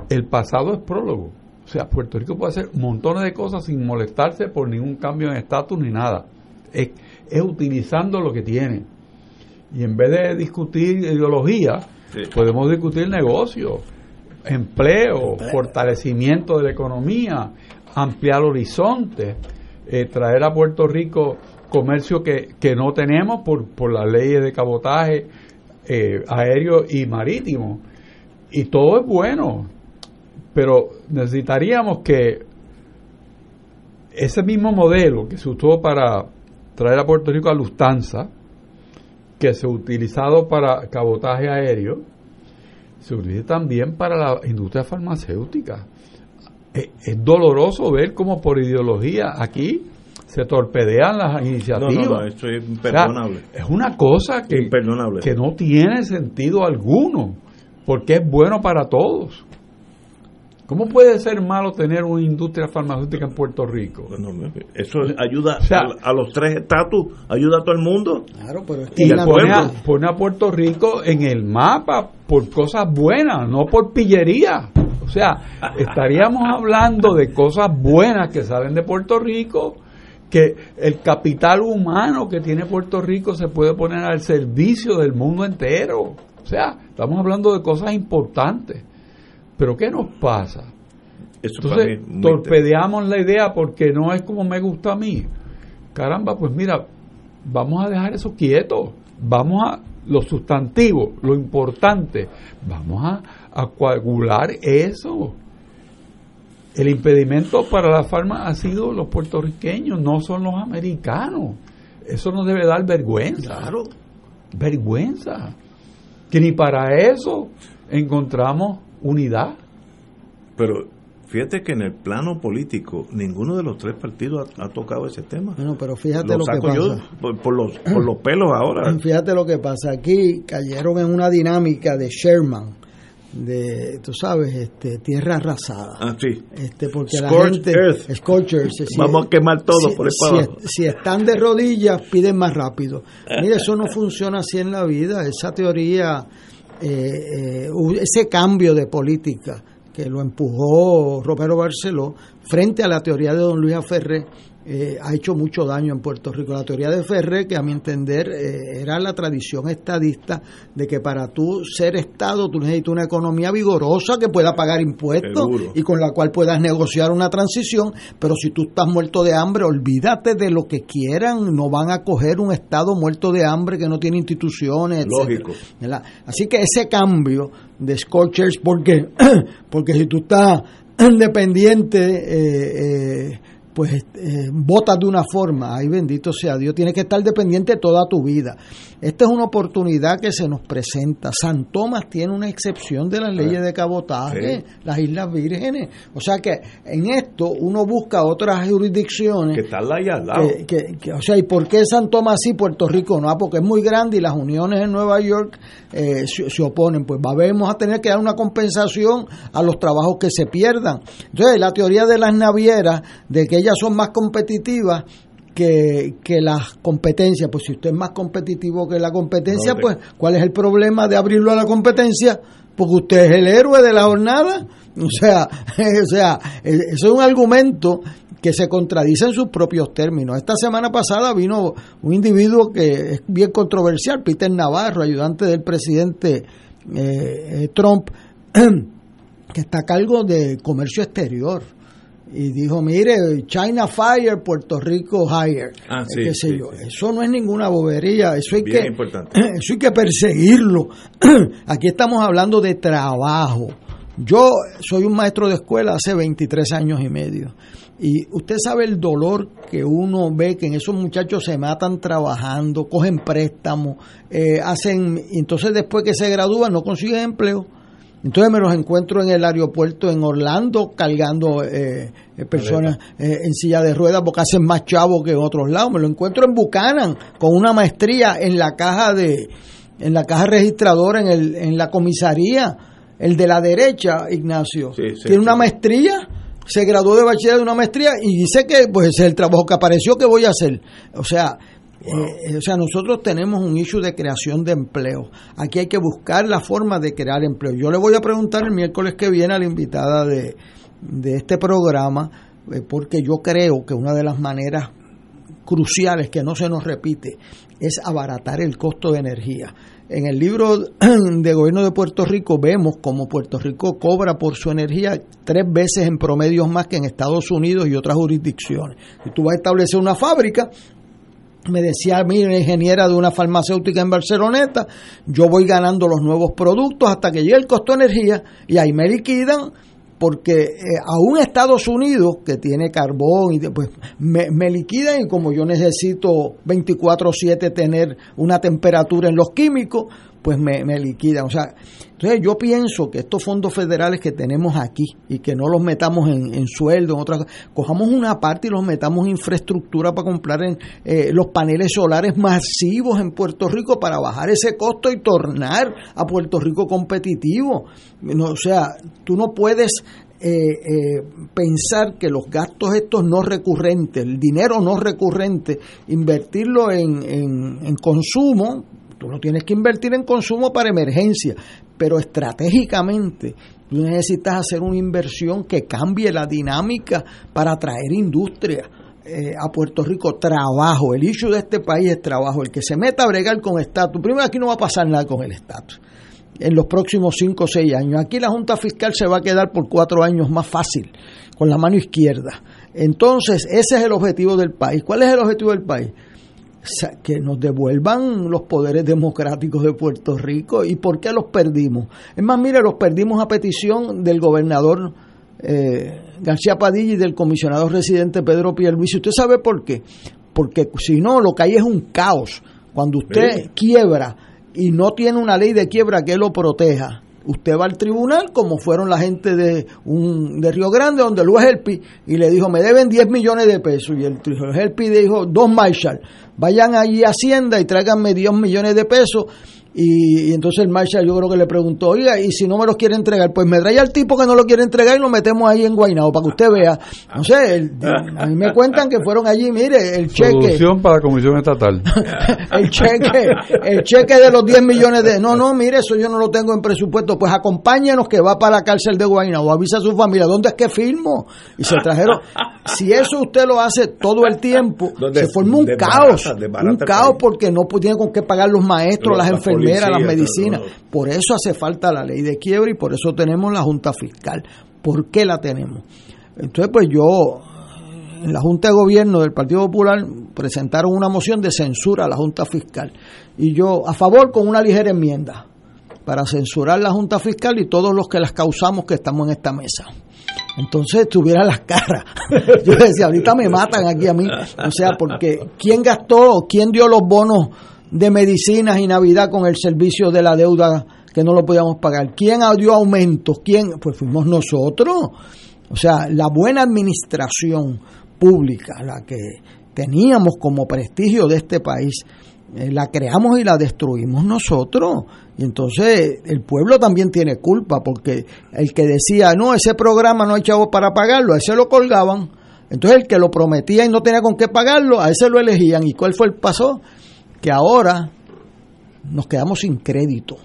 el pasado es prólogo. O sea, Puerto Rico puede hacer montones de cosas sin molestarse por ningún cambio en estatus ni nada. Es, es utilizando lo que tiene. Y en vez de discutir ideología, Podemos discutir negocio, empleo, fortalecimiento de la economía, ampliar horizontes, eh, traer a Puerto Rico comercio que, no tenemos por, por las leyes de cabotaje eh, aéreo y marítimo. Y todo es bueno, pero necesitaríamos que ese mismo modelo que se usó para traer a Puerto Rico a Lufthansa, que se ha utilizado para cabotaje aéreo, se utiliza también para la industria farmacéutica. Es, doloroso ver cómo por ideología aquí se torpedean las iniciativas. No,
no, esto es imperdonable.
es una cosa que, que no tiene sentido alguno, porque es bueno para todos. ¿Cómo puede ser malo tener una industria farmacéutica en Puerto Rico?
eso ayuda a, los tres estatus, ayuda a todo el mundo.
Claro, pero y pone a, Puerto Rico en el mapa por cosas buenas, no por pillería. O sea, estaríamos hablando de cosas buenas que salen de Puerto Rico que el capital humano que tiene Puerto Rico se puede poner al servicio del mundo entero. O sea, estamos hablando de cosas importantes. Pero ¿qué nos pasa? Entonces, torpedeamos la idea porque no es como me gusta a mí. Caramba, pues mira, vamos a dejar eso quieto. Vamos a lo sustantivo, lo importante. Vamos a, a coagular eso. El impedimento para la farma ha sido los puertorriqueños, no son los americanos. Eso nos debe dar vergüenza.
Claro.
Vergüenza. Que ni para eso encontramos unidad.
Pero fíjate que en el plano político ninguno de los tres partidos ha, tocado ese tema.
Bueno, pero fíjate lo, que pasa.
por, los, por los pelos ahora.
Fíjate lo que pasa. Aquí cayeron en una dinámica de Sherman de, tú sabes, este, tierra arrasada.
Ah, sí.
Este, porque la gente, earth. Scorchers,
Vamos a quemar todo por el
si, si, están de rodillas, piden más rápido. Mire, eso no funciona así en la vida. Esa teoría, eh, eh, ese cambio de política que lo empujó Romero Barceló frente a la teoría de don Luis Aferré eh, ha hecho mucho daño en Puerto Rico. La teoría de Ferrer, que a mi entender eh, era la tradición estadista de que para tú ser Estado tú necesitas una economía vigorosa que pueda pagar impuestos y con la cual puedas negociar una transición, pero si tú estás muerto de hambre, olvídate de lo que quieran, no van a coger un Estado muerto de hambre que no tiene instituciones.
Lógico.
Así que ese cambio de Scorchers, ¿por qué? Porque si tú estás independiente, eh, eh pues eh, votas de una forma, ay bendito sea Dios, tienes que estar dependiente toda tu vida. Esta es una oportunidad que se nos presenta. San Tomás tiene una excepción de las leyes de cabotaje, las Islas Vírgenes. O sea que en esto uno busca otras jurisdicciones.
Que están ahí al lado.
o sea, ¿y por qué San Tomás sí, Puerto Rico no? Ah, porque es muy grande y las uniones en Nueva York eh, se, oponen. Pues vamos a tener que dar una compensación a los trabajos que se pierdan. Entonces, la teoría de las navieras, de que ellas son más competitivas, que, que las competencias. Pues si usted es más competitivo que la competencia, pues ¿cuál es el problema de abrirlo a la competencia? Porque usted es el héroe de la jornada. O sea, o sea, e, eso es un argumento que se contradice en sus propios términos. Esta semana pasada vino un individuo que es bien controversial, Peter Navarro, ayudante del presidente eh, eh Trump, que está a cargo de comercio exterior y dijo, mire, China Fire, Puerto Rico Hire.
Ah,
Eso no es ninguna bobería, eso hay, que, eso hay que perseguirlo. Aquí estamos hablando de trabajo. Yo soy un maestro de escuela hace 23 años y medio. Y usted sabe el dolor que uno ve que en esos muchachos se matan trabajando, cogen préstamos, eh, hacen, entonces después que se gradúan no consiguen empleo entonces me los encuentro en el aeropuerto en Orlando cargando eh, eh, personas eh, en silla de ruedas porque hacen más chavo que en otros lados. Me lo encuentro en Buchanan con una maestría en la caja de en la caja registradora en, el, en la comisaría. El de la derecha, Ignacio, tiene una maestría se graduó de bachiller de una maestría y dice que pues es el trabajo que apareció que voy a hacer. O sea, eh, o sea, nosotros tenemos un issue de creación de empleo. Aquí hay que buscar la forma de crear empleo. Yo le voy a preguntar el miércoles que viene a la invitada de, este programa, eh, porque yo creo que una de las maneras cruciales que no se nos repite es abaratar el costo de energía. En el libro de gobierno de Puerto Rico vemos como Puerto Rico cobra por su energía tres veces en promedio más que en Estados Unidos y otras jurisdicciones. Si tú vas a establecer una fábrica, me decía mi ingeniera de una farmacéutica en Barceloneta, yo voy ganando los nuevos productos hasta que llegue el costo de energía y ahí me liquidan porque eh, aún Estados Unidos, que tiene carbón, y pues me, me liquidan y como yo necesito 24/7 tener una temperatura en los químicos, pues me, me liquidan. O sea, entonces yo pienso que estos fondos federales que tenemos aquí y que no los metamos en, en sueldo, en otras cojamos una parte y los metamos en infraestructura para comprar en, eh, los paneles solares masivos en Puerto Rico para bajar ese costo y tornar a Puerto Rico competitivo. O sea, tú no puedes eh, eh, pensar que los gastos estos no recurrentes, el dinero no recurrente, invertirlo en, en consumo, Tú no tienes que invertir en consumo para emergencia, pero estratégicamente tú necesitas hacer una inversión que cambie la dinámica para atraer industria. eh, a Puerto Rico trabajo. El issue de este país es trabajo. El que se meta a bregar con estatus, primero aquí no va a pasar nada con el estatus en los próximos cinco o seis años. Aquí la Junta Fiscal se va a quedar por cuatro años más fácil, con la mano izquierda. Entonces, ese es el objetivo del país. ¿Cuál es el objetivo del país? Que nos devuelvan los poderes democráticos de Puerto Rico. ¿Y por qué los perdimos? Es más, mire, los perdimos a petición del gobernador eh, García Padilla y del comisionado residente Pedro Pierluisi. ¿Usted sabe por qué? Porque si no, lo que hay es un caos. Cuando usted quiebra y no tiene una ley de quiebra que lo proteja, usted va al tribunal, como fueron la gente de, un, de Río Grande, donde juez Helpi, y le dijo, me deben 10 millones de pesos. Y el Helpi dijo, dos Marshall, vayan allí a Hacienda y tráiganme 10 millones de pesos y, entonces el Marshall yo creo que le preguntó, oiga, y si no me los quiere entregar, pues me trae al tipo que no lo quiere entregar y lo metemos ahí en Guaynabo para que usted vea. No sé, a mí me cuentan que fueron allí, mire, el cheque.
Solución para la Comisión Estatal.
el cheque, el cheque de los 10 millones de... No, no, mire, eso yo no lo tengo en presupuesto. Pues acompáñenos que va para la cárcel de Guaynabo, avisa a su familia, ¿dónde es que firmo? Y se trajeron... Si eso usted lo hace todo el tiempo, se forma un caos. un caos porque no tiene con qué pagar los maestros, las enfermeras las medicinas. Por eso hace falta la ley de quiebra y por eso tenemos la Junta Fiscal. ¿Por qué la tenemos? Entonces, pues yo, en la Junta de Gobierno del Partido Popular presentaron una moción de censura a la Junta Fiscal. Y yo, a favor, con una ligera enmienda para censurar la Junta Fiscal y todos los que las causamos que estamos en esta mesa. Entonces tuviera las caras. Yo decía, ahorita me matan aquí a mí. O sea, porque ¿quién gastó, quién dio los bonos de medicinas y Navidad con el servicio de la deuda que no lo podíamos pagar. ¿Quién dio aumentos? ¿Quién? Pues fuimos nosotros. O sea, la buena administración pública, la que teníamos como prestigio de este país, eh, la creamos y la destruimos nosotros. Y entonces el pueblo también tiene culpa, porque el que decía, no, ese programa no hay chavos para pagarlo, a ese lo colgaban. Entonces el que lo prometía y no tenía con qué pagarlo, a ese lo elegían. ¿Y cuál fue el paso? Que ahora nos quedamos sin crédito.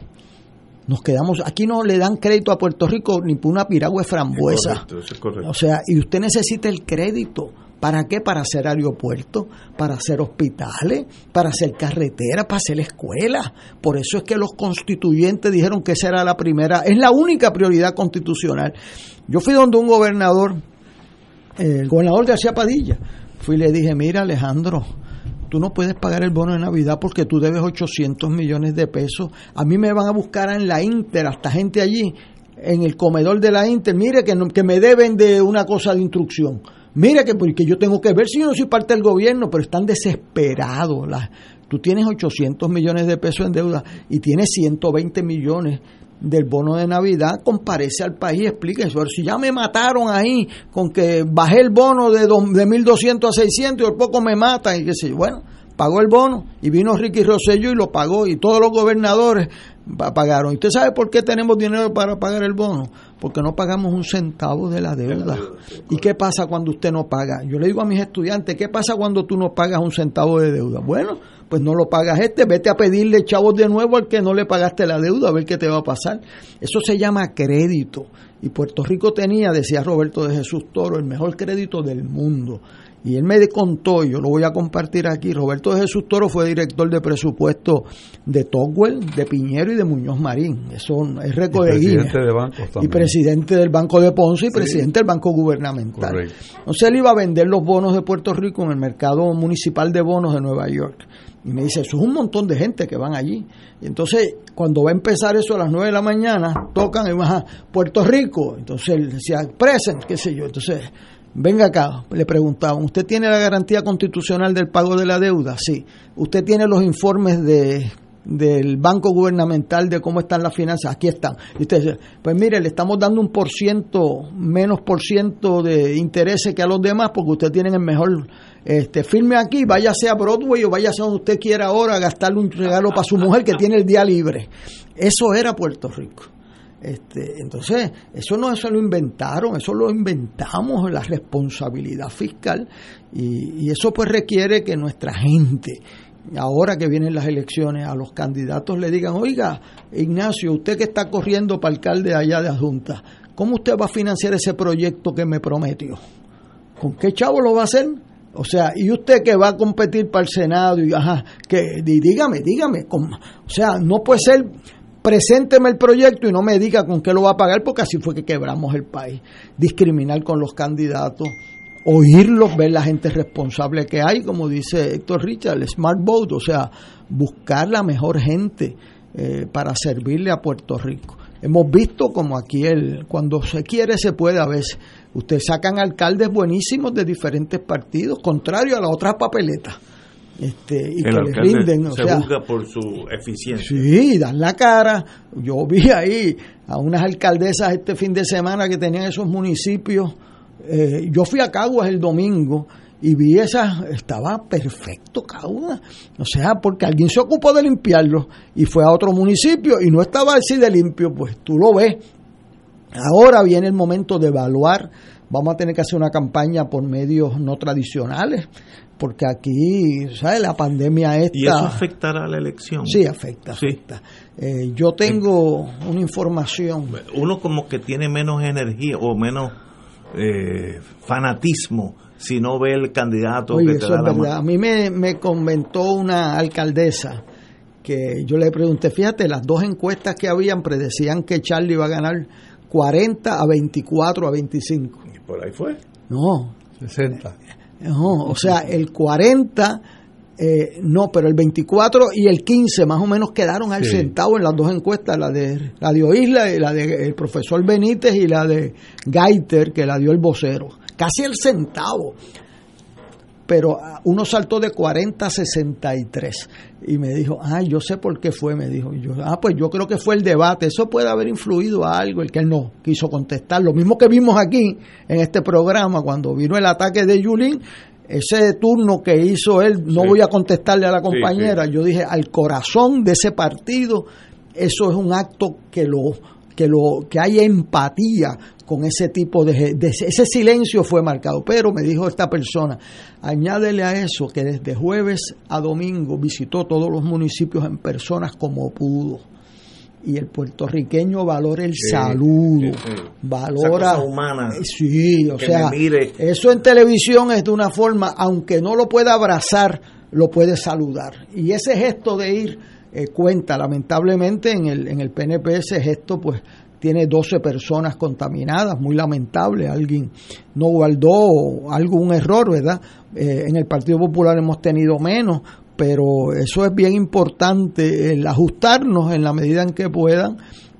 Nos quedamos, aquí no le dan crédito a Puerto Rico ni por una piragua de frambuesa. O sea, y usted necesita el crédito. ¿Para qué? Para hacer aeropuertos, para hacer hospitales, para hacer carreteras, para hacer escuelas. Por eso es que los constituyentes dijeron que esa era la primera, es la única prioridad constitucional. Yo fui donde un gobernador, el gobernador de García Padilla, fui y le dije, mira Alejandro, tú no puedes pagar el bono de Navidad porque tú debes 800 millones de pesos. A mí me van a buscar en la Inter, hasta gente allí, en el comedor de la Inter, mire que, que me deben de una cosa de instrucción. Mire que porque yo tengo que ver si yo no soy parte del gobierno, pero están desesperados. tú tienes 800 millones de pesos en deuda y tienes 120 millones del bono de Navidad, comparece al país y explique eso. Si ya me mataron ahí con que bajé el bono de, de 1.200 a 600 y por poco me matan y qué sé yo. Bueno, pagó el bono y vino Ricky Rosselló y lo pagó y todos los gobernadores pagaron. ¿Y usted sabe por qué tenemos dinero para pagar el bono? Porque no pagamos un centavo de la deuda. ¿Y qué pasa cuando usted no paga? Yo le digo a mis estudiantes, ¿qué pasa cuando tú no pagas un centavo de deuda? Bueno, pues no lo pagas este, vete a pedirle chavos de nuevo al que no le pagaste la deuda, a ver qué te va a pasar. Eso se llama crédito. Y Puerto Rico tenía, decía Roberto de Jesús Toro, el mejor crédito del mundo. Y él me contó, yo lo voy a compartir aquí, Roberto de Jesús Toro fue director de presupuesto de Togwell, de Piñero y de Muñoz Marín. Eso es récord de
presidente
Y presidente del Banco de Ponce y presidente del Banco Gubernamental. Correcto. Entonces él iba a vender los bonos de Puerto Rico en el mercado municipal de bonos de Nueva York. Y me dice, eso es un montón de gente que van allí. Y entonces, cuando va a empezar eso a las 9 de la mañana, tocan y van a Puerto Rico. Entonces él decía, present, qué sé yo. Entonces, venga acá, le preguntaban, ¿usted tiene la garantía constitucional del pago de la deuda? Sí. ¿Usted tiene los informes de del banco gubernamental de cómo están las finanzas, aquí están. Y usted dice, pues mire, le estamos dando un por ciento, menos por ciento de intereses que a los demás, porque usted tiene el mejor, este, firme aquí, váyase a Broadway o váyase donde usted quiera ahora a gastarle un regalo para su mujer que tiene el día libre. Eso era Puerto Rico. Este, entonces, eso no eso lo inventaron, eso lo inventamos, la responsabilidad fiscal, y eso pues requiere que nuestra gente, ahora que vienen las elecciones, a los candidatos le digan, oiga, Ignacio, usted que está corriendo para alcalde allá de Junta, ¿cómo usted va a financiar ese proyecto que me prometió? ¿Con qué chavo lo va a hacer? O sea, y usted que va a competir para el Senado, y ajá, que dígame, dígame, o sea, no puede ser, presénteme el proyecto y no me diga con qué lo va a pagar, porque así fue que quebramos el país. Discriminar con los candidatos, oírlos, ver la gente responsable que hay, como dice Héctor Richard, el Smart Vote, o sea, buscar la mejor gente eh, para servirle a Puerto Rico. Hemos visto como aquí el, cuando se quiere se puede a veces. Ustedes sacan alcaldes buenísimos de diferentes partidos, contrario a las otras papeletas. Este, y que les rinden.
se busca por su eficiencia.
Sí, dan la cara. Yo vi ahí a unas alcaldesas este fin de semana que tenían esos municipios. Eh, yo fui a Caguas el domingo y vi esa, estaba perfecto cada una. O sea, porque alguien se ocupó de limpiarlo y fue a otro municipio y no estaba así de limpio, pues tú lo ves. Ahora viene el momento de evaluar. Vamos a tener que hacer una campaña por medios no tradicionales, porque aquí, ¿sabes? La pandemia esta...
¿Y eso afectará a la elección?
Sí, afecta, afecta. Eh, yo tengo una información...
Uno como que tiene menos energía o menos eh, fanatismo si no ve el candidato
que te da verdad. A mí me, me comentó una alcaldesa que yo le pregunté, fíjate, las dos encuestas que habían predecían que Charlie iba a ganar 40 a 24 a 25.
¿Y por ahí fue?
No.
60.
No, o sea, el 40, eh, no, pero el 24 y el 15 más o menos quedaron al centavo en las dos encuestas, la de Radio Isla y la del profesor Benítez y la de Gaiter, que la dio el vocero casi el centavo. Pero ah, uno saltó de 40 a 63 y me dijo, ah, yo sé por qué fue, me dijo. yo, ah, pues yo creo que fue el debate, eso puede haber influido a algo, el que él no quiso contestar. Lo mismo que vimos aquí en este programa cuando vino el ataque de Yulín, ese turno que hizo él, no voy a contestarle a la compañera, yo dije, al corazón de ese partido, eso es un acto que lo que lo que hay empatía con ese tipo de, ese silencio fue marcado. Pero me dijo esta persona, añádele a eso que desde jueves a domingo visitó todos los municipios en personas como pudo. Y el puertorriqueño valora el saludo, valora
humana.
Sí, o sea, eso en televisión es de una forma, aunque no lo pueda abrazar, lo puede saludar. Y ese gesto de ir eh, cuenta, lamentablemente en el, en el PNP ese gesto pues tiene 12 personas contaminadas, muy lamentable, alguien no guardó algún error, ¿verdad? Eh, en el Partido Popular hemos tenido menos, pero eso es bien importante, el ajustarnos en la medida en que puedan,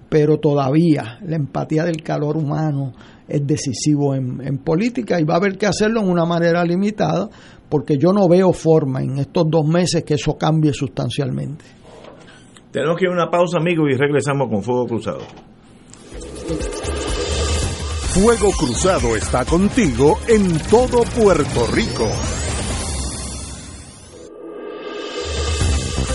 pero todavía la empatía del calor humano es decisivo en, en política y va a haber que hacerlo en una manera limitada, porque yo no veo forma en estos dos meses que eso cambie sustancialmente.
Tenemos que ir a una pausa, amigos, y regresamos con Fuego Cruzado.
Fuego Cruzado está contigo en todo Puerto Rico.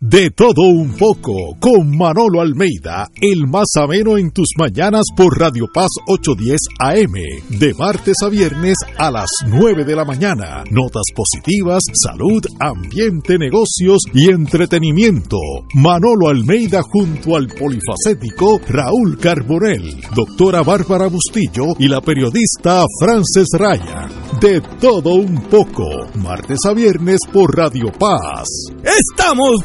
De todo un poco, con Manolo Almeida, el más ameno en tus mañanas por Radio Paz 810 AM, de martes a viernes a las 9 de la mañana. Notas positivas, salud, ambiente, negocios y entretenimiento. Manolo Almeida junto al polifacético Raúl Carbonell, doctora Bárbara Bustillo y la periodista Frances Raya. De todo un poco, martes a viernes por Radio Paz.
¡Estamos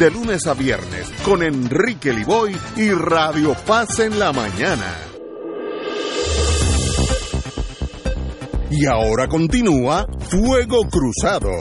de lunes a viernes con Enrique Liboy y Radio Paz en la mañana. Y ahora continúa Fuego Cruzado.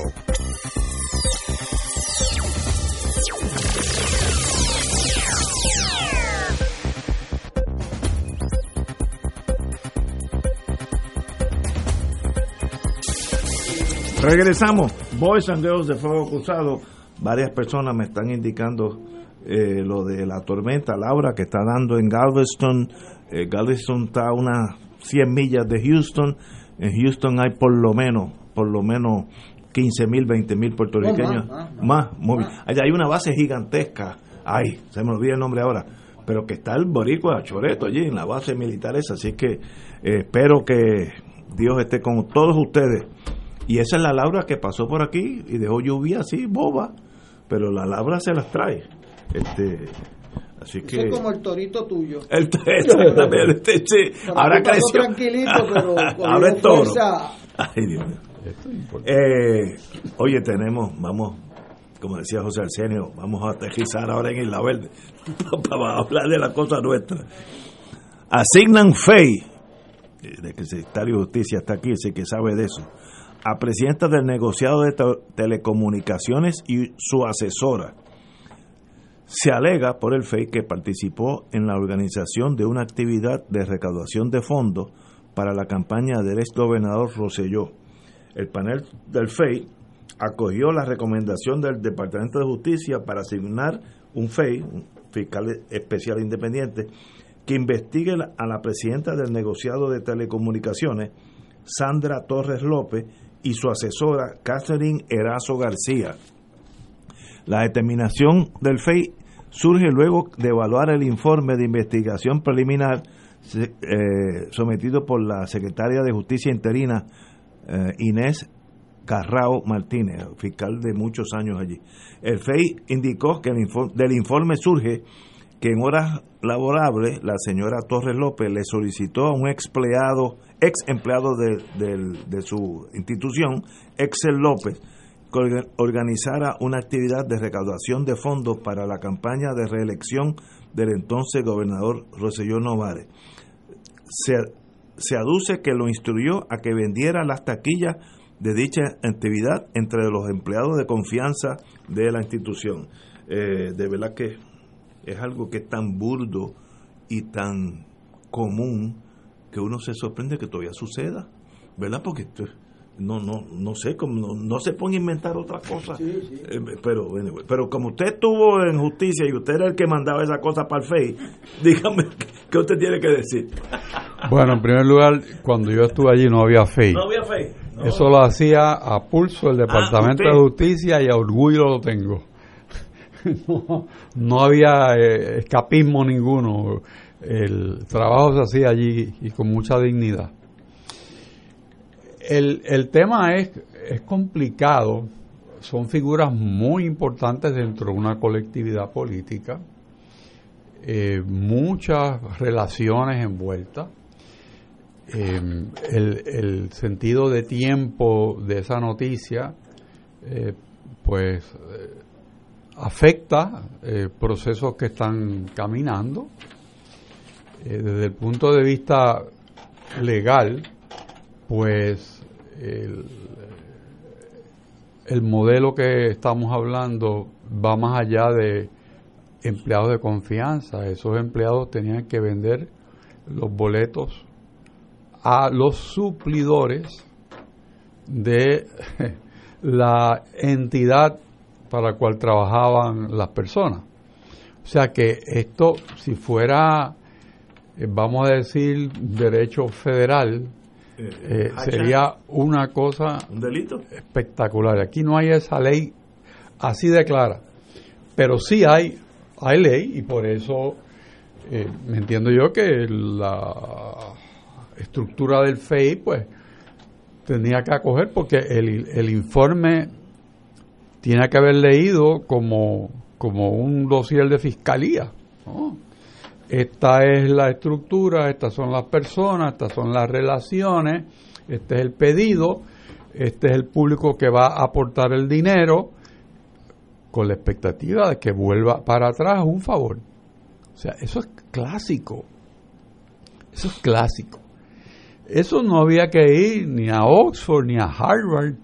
Regresamos. Boys and Girls de Fuego Cruzado. Varias personas me están indicando eh, lo de la tormenta Laura que está dando en Galveston. Eh, Galveston está a unas 100 millas de Houston. En Houston hay por lo menos, por lo menos 15 mil, 20 mil puertorriqueños. más, muy Allá hay una base gigantesca. Ay, se me olvida el nombre ahora. Pero que está el boricua Choreto allí en la base militar esa. Así que eh, espero que Dios esté con todos ustedes y esa es la Laura que pasó por aquí y dejó lluvia así, boba, pero la Laura se las trae. Este, así que...
es como el torito tuyo.
El, exactamente, sí. Ahora creció.
tranquilito, pero
ahora es toro. Ay, Dios mío. Eh, oye, tenemos, vamos, como decía José Arsenio, vamos a aterrizar ahora en Isla Verde para hablar de la cosa nuestra. Asignan FEI, de que el secretario de Justicia está aquí, sé que sabe de eso a presidenta del negociado de telecomunicaciones y su asesora. Se alega por el FEI que participó en la organización de una actividad de recaudación de fondos para la campaña del ex gobernador Roselló. El panel del FEI acogió la recomendación del Departamento de Justicia para asignar un FEI, un fiscal especial independiente, que investigue a la presidenta del negociado de telecomunicaciones, Sandra Torres López, y su asesora Catherine Erazo García. La determinación del FEI surge luego de evaluar el informe de investigación preliminar eh, sometido por la secretaria de Justicia interina eh, Inés Carrao Martínez, fiscal de muchos años allí. El FEI indicó que del informe surge que en horas laborables la señora Torres López le solicitó a un empleado, ex empleado de, su institución, Excel López, que organizara una actividad de recaudación de fondos para la campaña de reelección del entonces gobernador Roselló Novares. Se, se aduce que lo instruyó a que vendiera las taquillas de dicha actividad entre los empleados de confianza de la institución. Eh, de verdad que es algo que es tan burdo y tan común que uno se sorprende que todavía suceda, ¿verdad? Porque no no no sé cómo no, se pone a inventar otra cosa. Eh, pero pero como usted estuvo en justicia y usted era el que mandaba esa cosa para el FEI dígame qué usted tiene que decir
bueno en primer lugar cuando yo estuve allí no había FEI
no había FEI
eso lo hacía a pulso el ah, departamento de justicia y a orgullo lo tengo no, había eh, escapismo ninguno. El trabajo se hacía allí y con mucha dignidad. El, el tema es, es complicado, son figuras muy importantes dentro de una colectividad política, eh, muchas relaciones envueltas. Eh, el, el, sentido de tiempo de esa noticia, pues afecta eh, procesos que están caminando. Eh, desde el punto de vista legal, pues el, el, modelo que estamos hablando va más allá de empleados de confianza. Esos empleados tenían que vender los boletos a los suplidores de la entidad para la cual trabajaban las personas. O sea que esto, si fuera, eh, vamos a decir, derecho federal, eh, eh, sería una cosa
¿Un delito?
espectacular. Aquí no hay esa ley así de clara. pero sí hay, hay ley y por eso eh, me entiendo yo que la estructura del FEI pues tenía que acoger porque el, el informe tiene que haber leído como, como un dossier de fiscalía. Esta es la estructura, estas son las personas, estas son las relaciones, este es el pedido, este es el público que va a aportar el dinero con la expectativa de que vuelva para atrás un favor. O sea, eso es clásico. Eso es clásico. Eso no había que ir ni a Oxford ni a Harvard.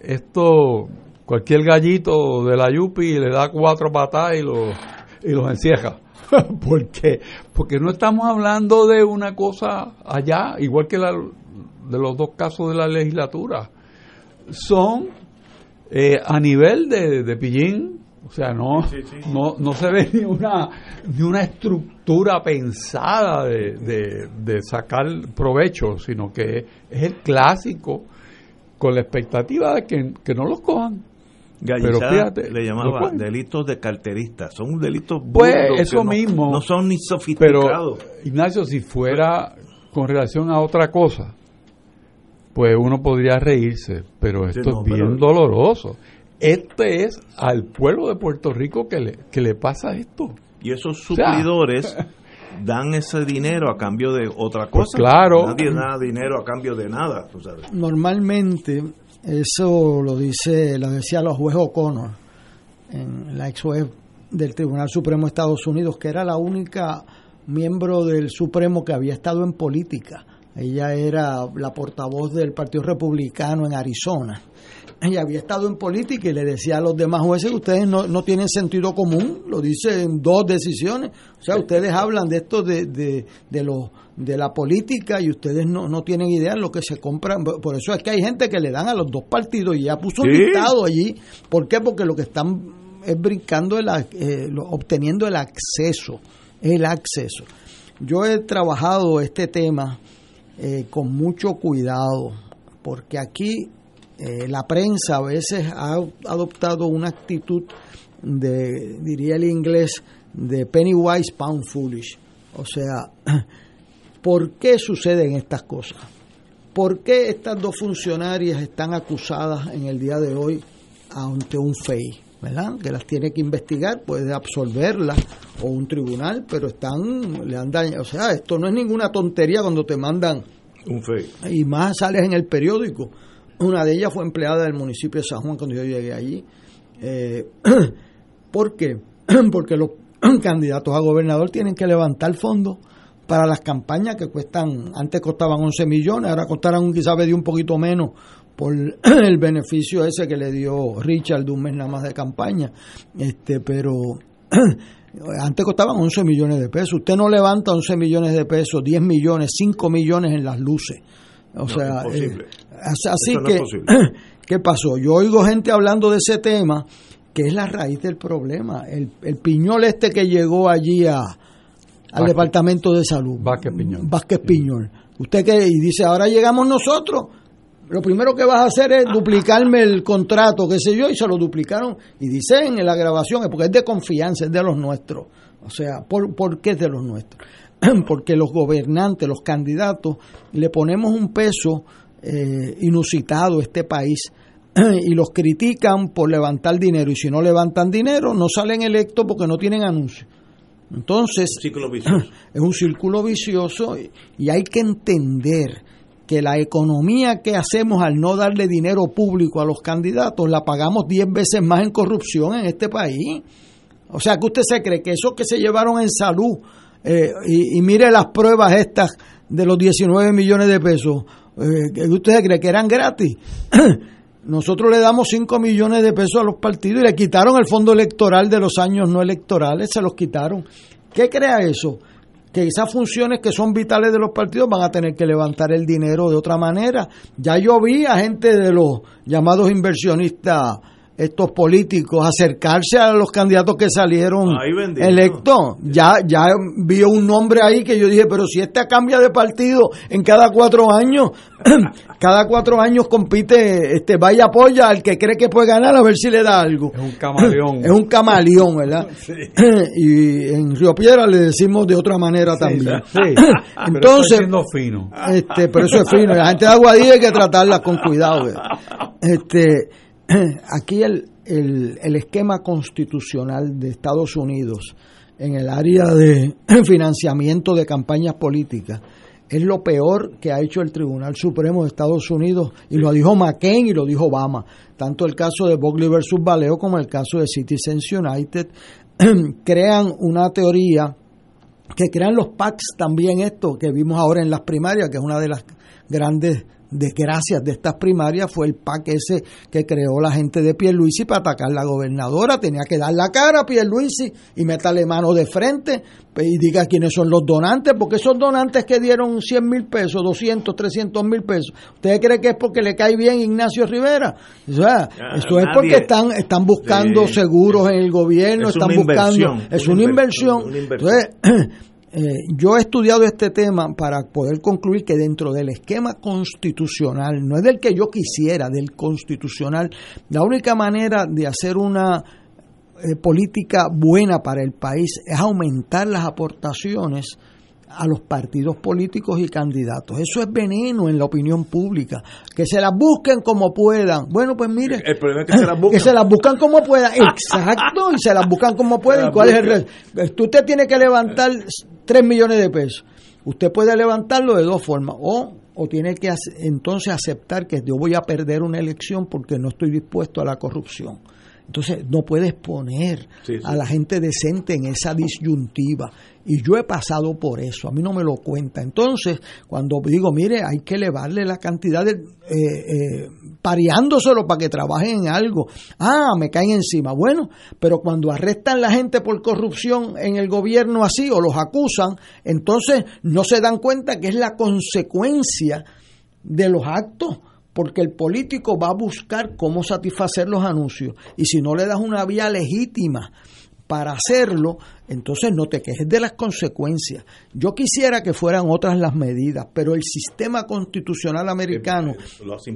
Esto, cualquier gallito de la Yupi le da cuatro patadas y los, y los encierra. ¿Por qué? Porque no estamos hablando de una cosa allá, igual que la, de los dos casos de la legislatura. Son eh, a nivel de, de pillín, o sea, no, no, no se ve ni una, ni una estructura pensada de, de, sacar provecho, sino que es el clásico con la expectativa de que, que no los cojan.
Pero fíjate, le llamaba delitos de carterista, son delitos
pues eso mismo
no son ni sofisticados.
Pero Ignacio, si fuera con relación a otra cosa, pues uno podría reírse, pero esto es bien doloroso. Este es al pueblo de Puerto Rico que le, que le pasa esto.
Y esos suplidores dan ese dinero a cambio de otra pues cosa.
claro.
Nadie da dinero a cambio de nada.
Normalmente, eso lo dice, lo decía la juez O'Connor, en la ex juez del Tribunal Supremo de Estados Unidos, que era la única miembro del Supremo que había estado en política ella era la portavoz del Partido Republicano en Arizona. Ella había estado en política y le decía a los demás jueces ustedes no, tienen sentido común, lo dice en dos decisiones. O sea, ustedes hablan de esto de, de, de, de la política y ustedes no, no tienen idea de lo que se compran. Por eso es que hay gente que le dan a los dos partidos y ya puso un listado allí. ¿Por qué? Porque lo que están es brincando, el, eh, obteniendo el acceso, el acceso. Yo he trabajado este tema eh, con mucho cuidado, porque aquí eh, la prensa a veces ha adoptado una actitud de, diría el inglés, de penny wise, pound foolish. O sea, ¿por qué suceden estas cosas? ¿Por qué estas dos funcionarias están acusadas en el día de hoy ante un FEI? ¿verdad? Que las tiene que investigar, puede absolverlas o un tribunal, pero están, le han dañado. O sea, esto no es ninguna tontería cuando te mandan
un fe.
Y más sales en el periódico. Una de ellas fue empleada del municipio de San Juan cuando yo llegué allí. Eh, ¿Por qué? Porque los candidatos a gobernador tienen que levantar fondos para las campañas que cuestan, antes costaban 11 millones, ahora costarán quizás de un poquito menos por el beneficio ese que le dio Richard de un mes nada más de campaña. Este, pero antes costaban 11 millones de pesos. Usted no levanta 11 millones de pesos, 10 millones, 5 millones en las luces. O sea, eh, así que, ¿qué pasó? Yo oigo gente hablando de ese tema, que es la raíz del problema. El, el piñol este que llegó allí a, al Departamento de Salud.
Vázquez Piñol.
Vázquez Piñol. Usted que y dice, ahora llegamos nosotros lo primero que vas a hacer es duplicarme el contrato, qué sé yo, y se lo duplicaron. Y dicen en la grabación, es porque es de confianza, es de los nuestros. O sea, ¿por, ¿por qué es de los nuestros? porque los gobernantes, los candidatos, le ponemos un peso eh, inusitado a este país y los critican por levantar dinero. Y si no levantan dinero, no salen electos porque no tienen anuncio. Entonces, es un círculo vicioso y hay que entender que la economía que hacemos al no darle dinero público a los candidatos la pagamos 10 veces más en corrupción en este país. O sea, que usted se cree que eso que se llevaron en salud, eh, y, mire las pruebas estas de los 19 millones de pesos, eh, usted se cree que eran gratis. Nosotros le damos 5 millones de pesos a los partidos y le quitaron el fondo electoral de los años no electorales, se los quitaron. ¿Qué crea eso? que esas funciones que son vitales de los partidos van a tener que levantar el dinero de otra manera. Ya yo vi a gente de los llamados inversionistas estos políticos acercarse a los candidatos que salieron electos. Ya, ya vio un nombre ahí que yo dije, pero si este cambia de partido en cada cuatro años, cada cuatro años compite, este vaya apoya al que cree que puede ganar a ver si le da algo.
Es un camaleón.
es un camaleón, ¿verdad? y en Río Piedra le decimos de otra manera también. Entonces,
pero fino.
Este, pero eso es fino. La gente de Aguadilla hay que tratarla con cuidado. Este, aquí el, el, el esquema constitucional de Estados Unidos en el área de financiamiento de campañas políticas es lo peor que ha hecho el Tribunal Supremo de Estados Unidos y lo dijo McCain y lo dijo Obama. Tanto el caso de Bogley versus Valeo como el caso de Citizens United crean una teoría que crean los PACs también esto que vimos ahora en las primarias, que es una de las grandes desgracias de estas primarias fue el PAC ese que creó la gente de Pierluisi para atacar a la gobernadora. Tenía que dar la cara a Pierluisi y meterle mano de frente y diga quiénes son los donantes, porque esos donantes que dieron 100 mil pesos, 200, 300 mil pesos, ¿usted cree que es porque le cae bien Ignacio Rivera? O sea, eso es porque están, están buscando seguros en el gobierno, están buscando... Es una, inversión. Entonces, eh, yo he estudiado este tema para poder concluir que dentro del esquema constitucional, no es del que yo quisiera, del constitucional, la única manera de hacer una eh, política buena para el país es aumentar las aportaciones a los partidos políticos y candidatos. Eso es veneno en la opinión pública. Que se las busquen como puedan. Bueno, pues mire.
El problema es que se las buscan.
Que se las buscan como puedan. Exacto. Y se las buscan como puedan. ¿Cuál es el resto? Usted tiene que levantar 3 millones de pesos. Usted puede levantarlo de dos formas. O o tiene que entonces aceptar que yo voy a perder una elección porque no estoy dispuesto a la corrupción. Entonces no puedes poner a la gente decente en esa disyuntiva. Y yo he pasado por eso, a mí no me lo cuenta. Entonces, cuando digo, mire, hay que elevarle la cantidad de... Eh, eh, pareándoselo para que trabajen en algo. Ah, me caen encima. Bueno, pero cuando arrestan la gente por corrupción en el gobierno así o los acusan, entonces no se dan cuenta que es la consecuencia de los actos porque el político va a buscar cómo satisfacer los anuncios y si no le das una vía legítima para hacerlo, entonces no te quejes de las consecuencias. Yo quisiera que fueran otras las medidas, pero el sistema constitucional americano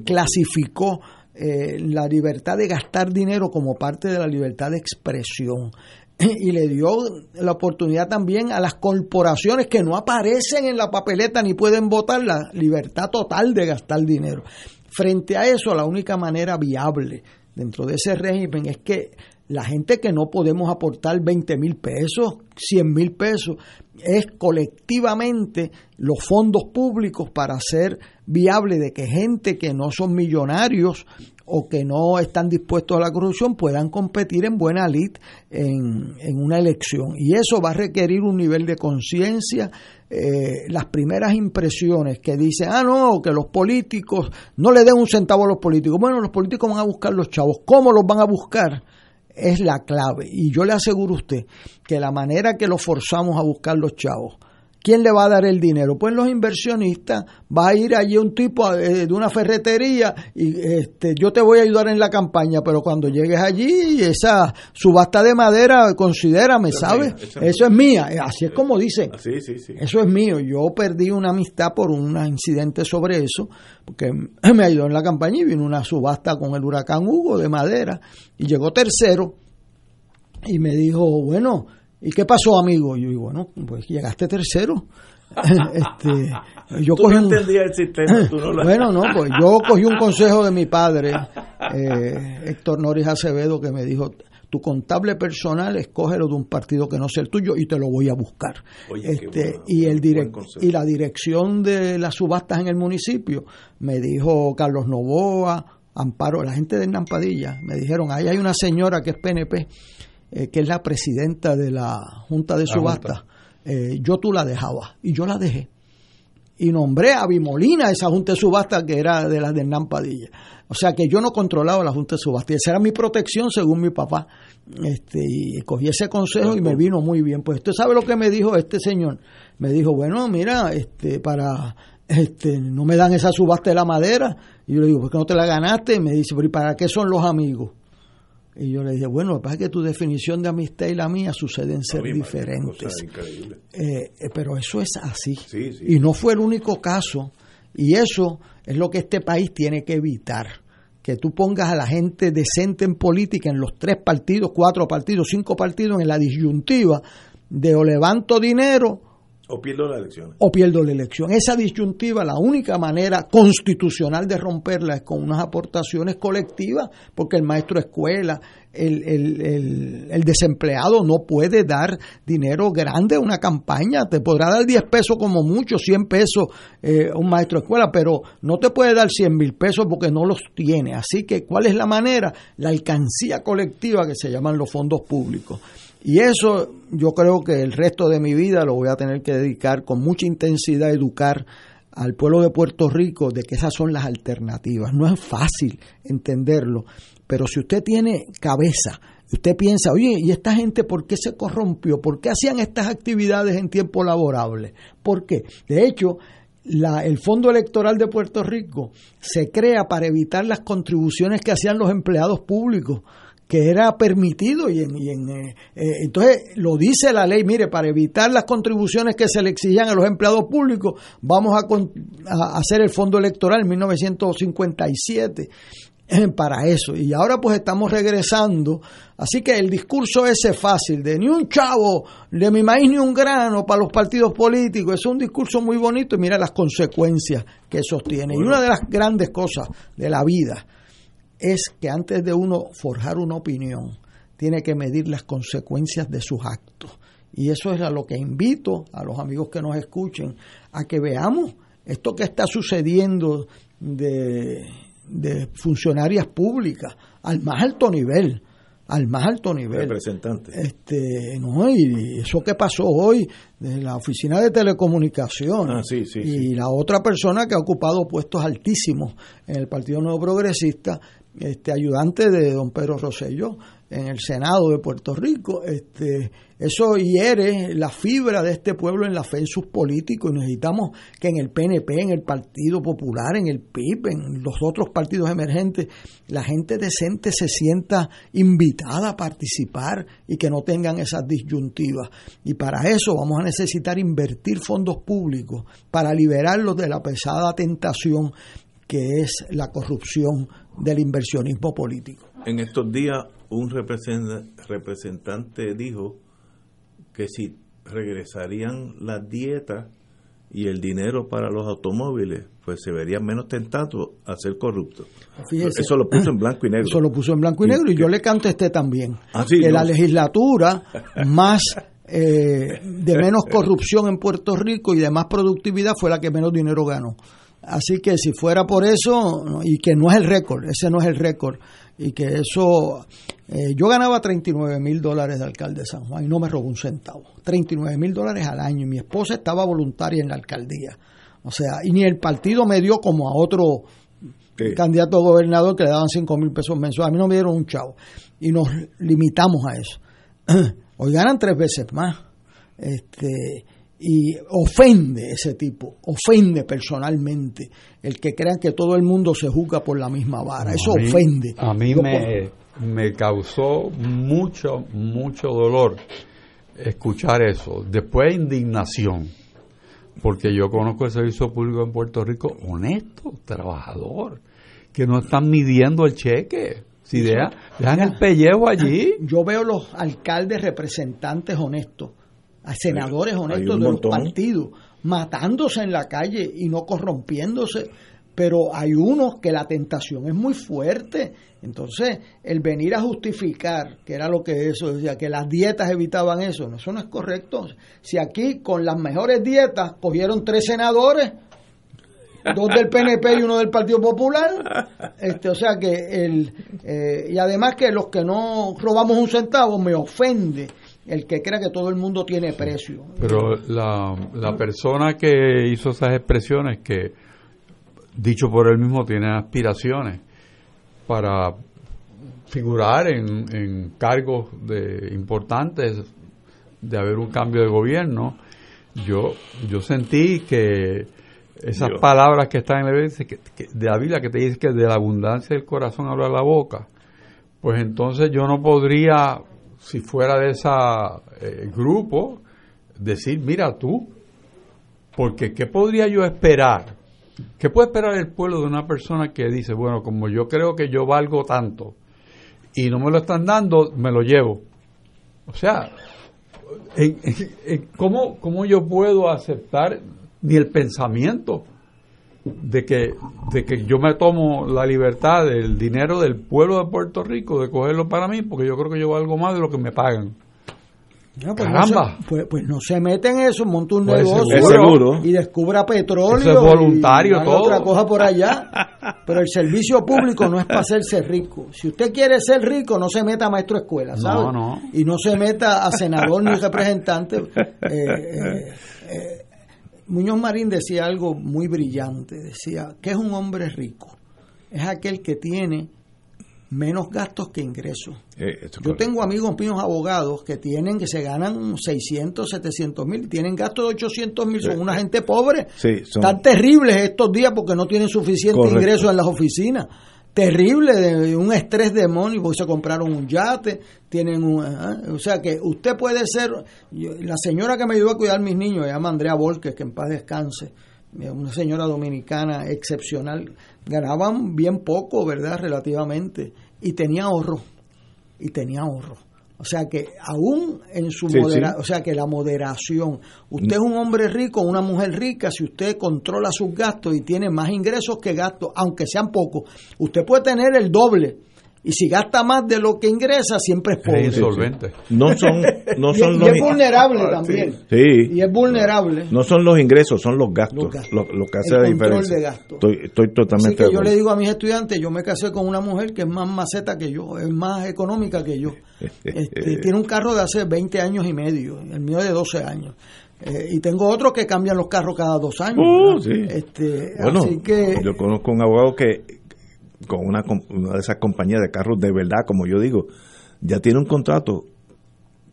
clasificó eh, la libertad de gastar dinero como parte de la libertad de expresión y le dio la oportunidad también a las corporaciones que no aparecen en la papeleta ni pueden votar la libertad total de gastar dinero. Frente a eso, la única manera viable dentro de ese régimen es que la gente que no podemos aportar 20 mil pesos, 100 mil pesos, es colectivamente los fondos públicos para hacer viable de que gente que no son millonarios o que no están dispuestos a la corrupción puedan competir en buena lid en, en una elección. Y eso va a requerir un nivel de conciencia. Eh, las primeras impresiones que dicen, ah, no, que los políticos no le den un centavo a los políticos. Bueno, los políticos van a buscar los chavos. ¿Cómo los van a buscar? Es la clave. Y yo le aseguro a usted que la manera que los forzamos a buscar los chavos ¿Quién le va a dar el dinero? Pues los inversionistas. Va a ir allí un tipo eh, de una ferretería y este, yo te voy a ayudar en la campaña, pero cuando llegues allí, esa subasta de madera, considérame, ¿sabes? Eso es mía. Eh, así es como dicen. Eso es mío. Yo perdí una amistad por un incidente sobre eso, porque me ayudó en la campaña y vino una subasta con el huracán Hugo de madera y llegó tercero y me dijo, bueno, ¿Y qué pasó, amigo? yo digo, bueno, pues llegaste tercero. este, yo
tú no entendías el sistema. Tú no
Bueno, no, pues yo cogí un consejo de mi padre, eh, Héctor Noris Acevedo, que me dijo, tu contable personal escógelo de un partido que no sea el tuyo y te lo voy a buscar. este, y, el y la dirección de las subastas en el municipio me dijo Carlos Novoa, Amparo, la gente de Nampadilla, me dijeron, ahí hay una señora que es PNP eh, que es la presidenta de la Junta de Subasta, eh, yo tú la dejabas y yo la dejé. Y nombré a Bimolina esa Junta de Subasta que era de las de Hernán Padilla. O sea que yo no controlaba la Junta de Subasta. Y esa era mi protección según mi papá. Este, y cogí ese consejo y me vino muy bien. Pues usted sabe lo que me dijo este señor. Me dijo, bueno, mira, este, para este, no me dan esa subasta de la madera. Y yo le digo, ¿por qué no te la ganaste? Y me dice, pero ¿y para qué son los amigos? Y yo le dije, bueno, lo que pasa es que tu definición de amistad y la mía suceden ser diferentes. Eh, eh, pero eso es así. Y no fue el único caso. Y eso es lo que este país tiene que evitar. Que tú pongas a la gente decente en política, en los tres partidos, cuatro partidos, cinco partidos, en la disyuntiva de o levanto dinero
o pierdo la elección.
O pierdo la elección. Esa disyuntiva, la única manera constitucional de romperla es con unas aportaciones colectivas, porque el maestro de escuela, el, el, el, desempleado no puede dar dinero grande a una campaña. Te podrá dar 10 pesos como mucho, 100 pesos eh, un maestro de escuela, pero no te puede dar 100 mil pesos porque no los tiene. Así que, ¿cuál es la manera? La alcancía colectiva que se llaman los fondos públicos. Y eso yo creo que el resto de mi vida lo voy a tener que dedicar con mucha intensidad a educar al pueblo de Puerto Rico de que esas son las alternativas. No es fácil entenderlo, pero si usted tiene cabeza, usted piensa, oye, ¿y esta gente por qué se corrompió? ¿Por qué hacían estas actividades en tiempo laborable? ¿Por qué? De hecho, la, el Fondo Electoral de Puerto Rico se crea para evitar las contribuciones que hacían los empleados públicos que era permitido y, en, eh, eh, entonces lo dice la ley, mire, para evitar las contribuciones que se le exigían a los empleados públicos, vamos a, hacer el fondo electoral en 1957 para eso. Y ahora pues estamos regresando. Así que el discurso ese fácil de ni un chavo, de mi maíz ni un grano para los partidos políticos, es un discurso muy bonito y mira las consecuencias que eso tiene. Y una de las grandes cosas de la vida es que antes de uno forjar una opinión, tiene que medir las consecuencias de sus actos. Y eso es a lo que invito a los amigos que nos escuchen, a que veamos esto que está sucediendo de, funcionarias públicas al más alto nivel al más alto nivel.
Representante.
Este, no, y eso que pasó hoy de la oficina de telecomunicaciones
ah, sí, sí,
y la otra persona que ha ocupado puestos altísimos en el Partido Nuevo Progresista este ayudante de don Pedro Rosselló en el Senado de Puerto Rico. Este, eso hiere la fibra de este pueblo en la fe en sus políticos y necesitamos que en el PNP, en el Partido Popular, en el PIB, en los otros partidos emergentes, la gente decente se sienta invitada a participar y que no tengan esas disyuntivas. Y para eso vamos a necesitar invertir fondos públicos para liberarlos de la pesada tentación que es la corrupción del inversionismo político.
En estos días un representante dijo que si regresarían las dietas y el dinero para los automóviles, pues se verían menos tentados a ser corruptos. eso lo puso en blanco y negro.
Eso lo puso en blanco y negro y yo le contesté también ah, que la legislatura más eh, de menos corrupción en Puerto Rico y de más productividad fue la que menos dinero ganó. Así que si fuera por eso, y que no es el récord, ese no es el récord, y que eso, eh, yo ganaba 39 mil dólares de alcalde de San Juan y no me robó un centavo, 39 mil dólares al año, y mi esposa estaba voluntaria en la alcaldía, o sea, y ni el partido me dio como a otro candidato a gobernador que le daban 5 mil pesos mensuales, a mí no me dieron un chavo, y nos limitamos a eso. Hoy ganan tres veces más. Este, y ofende ese tipo, ofende personalmente el que crean que todo el mundo se juzga por la misma vara, eso ofende.
A mí me, me causó mucho, mucho dolor escuchar eso, después indignación, porque yo conozco el servicio público en Puerto Rico honesto, trabajador, que no están midiendo el cheque. Si dejan, dejan el pellejo allí.
Yo veo los alcaldes representantes honestos a senadores honestos de los partidos, matándose en la calle y no corrompiéndose, pero hay unos que la tentación es muy fuerte. Entonces, el venir a justificar, que era lo que eso decía, que las dietas evitaban eso, no, eso no es correcto. Si aquí con las mejores dietas cogieron tres senadores, dos del PNP y uno del Partido Popular, este, o sea que el, eh, y además que los que no robamos un centavo me ofende el que crea que todo el mundo tiene precio.
Pero la, la persona que hizo esas expresiones, que dicho por él mismo tiene aspiraciones para figurar en, en cargos de importantes de haber un cambio de gobierno, yo, yo sentí que esas palabras que están en la Biblia, de la Biblia que te dice que de la abundancia del corazón habla la boca, pues entonces yo no podría, si fuera de ese eh, grupo, decir, mira tú, porque ¿qué podría yo esperar? ¿Qué puede esperar el pueblo de una persona que dice, bueno, como yo creo que yo valgo tanto y no me lo están dando, me lo llevo? O sea, ¿cómo, ¿cómo yo puedo aceptar ni el pensamiento de que, de que yo me tomo la libertad del dinero del pueblo de Puerto Rico de cogerlo para mí porque yo creo que yo valgo más de lo que me pagan?
pues Caramba. No se, pues, pues, no se mete en eso, monta un pues negocio y descubra petróleo.
voluntario y
otra cosa por allá. Pero el servicio público no es para hacerse rico. Si usted quiere ser rico, no se meta a maestro de escuela, ¿sabe? Y no se meta a senador ni representante. Eh, eh, eh, Muñoz Marín decía algo muy brillante. Decía, ¿qué es un hombre rico? Es aquel que tiene menos gastos que ingresos. Eh, Yo tengo amigos míos abogados que tienen que se ganan 600, 700 mil, tienen gastos de 800 mil, son una gente pobre. Están terribles estos días porque no tienen suficiente ingreso en las oficinas. Terrible, de un estrés porque se compraron un yate, tienen un... o sea que usted puede ser... la señora que me ayudó a cuidar mis niños, se llama Andrea Volques, que en paz descanse, una señora dominicana excepcional, ganaban bien poco, ¿verdad? Relativamente, y tenía ahorro, y tenía ahorro. O sea que aún en su moderación, o sea que la moderación, usted es un hombre rico, una mujer rica, si usted controla sus gastos y tiene más ingresos que gastos, aunque sean pocos, usted puede tener el doble y si gasta más de lo que ingresa, siempre es pobre.
insolvente.
No son, no son
y, es vulnerable también.
Sí.
Y es vulnerable.
No son los ingresos, son los gastos. Lo, que hace la diferencia.
De gasto.
Estoy, estoy totalmente
Así que yo le digo a mis estudiantes, yo me casé con una mujer que es más maceta que yo, es más económica que yo. Este, tiene un carro de hace 20 años y medio, el mío de 12 años. Eh, y tengo otros que cambian los carros cada dos años.
Uh, sí.
este, así que,
yo conozco un abogado que con una, una de esas compañías de carros de verdad, como yo digo, ya tiene un contrato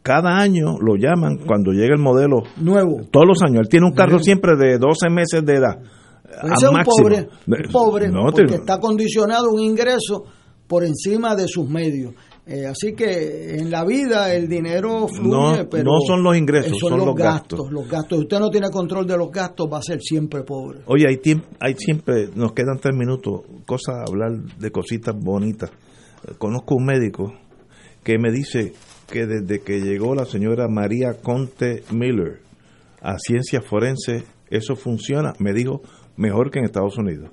cada año lo llaman cuando llega el modelo
nuevo.
Todos los años. Él tiene un carro siempre de 12 meses de edad.
es un pobre, pobre porque está condicionado un ingreso por encima de sus medios. Eh, así que en la vida el dinero fluye,
no,
pero
no son los ingresos, son, los,
gastos, Los gastos. Usted no tiene control de los gastos, va a ser siempre pobre.
Oye, hay, hay siempre, nos quedan tres minutos, cosas, hablar de cositas bonitas. Conozco un médico que me dice que desde que llegó la señora María Conte Miller a ciencia forense, eso funciona, me dijo, mejor que en Estados Unidos.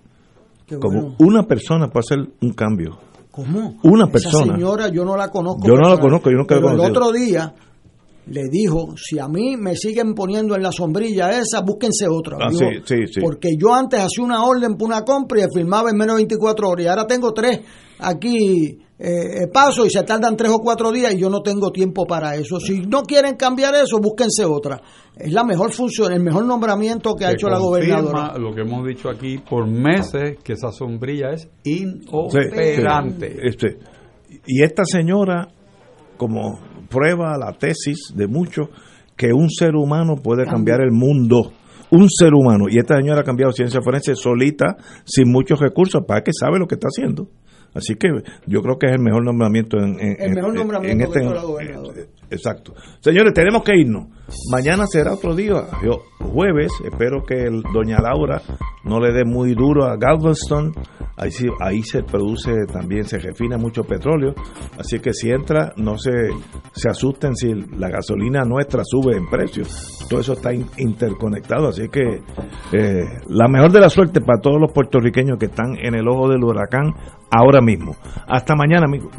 Como una persona puede hacer un cambio
¿Cómo?
Una persona.
Esa señora yo no la conozco.
Yo no la conozco, yo nunca la
El otro día le dijo, si a mí me siguen poniendo en la sombrilla esa, búsquense otra.
Ah, sí, sí, sí.
Porque yo antes hacía una orden por una compra y firmaba en menos de 24 horas. Y ahora tengo tres aquí eh, eh, paso y se tardan tres o cuatro días y yo no tengo tiempo para eso. Si no quieren cambiar eso, búsquense otra. Es la mejor función, el mejor nombramiento que ha hecho la gobernadora.
Lo que hemos dicho aquí por meses, que esa sombrilla es inoperante.
Este, y esta señora, como prueba la tesis de muchos, que un ser humano puede cambiar el mundo un ser humano. Y esta señora ha cambiado ciencia forense solita, sin muchos recursos, para que sabe lo que está haciendo. Así que yo creo que es el mejor nombramiento en,
el mejor nombramiento este, la gobernadora.
Exacto. Señores, tenemos que irnos. Mañana será otro día, yo, jueves. Espero que doña Laura no le dé muy duro a Galveston. Ahí, ahí se produce también, se refina mucho petróleo. Así que si entra, no se, se asusten si la gasolina nuestra sube en precio. Todo eso está interconectado. Así que eh, la mejor de la suerte para todos los puertorriqueños que están en el ojo del huracán ahora mismo. Hasta mañana, amigos.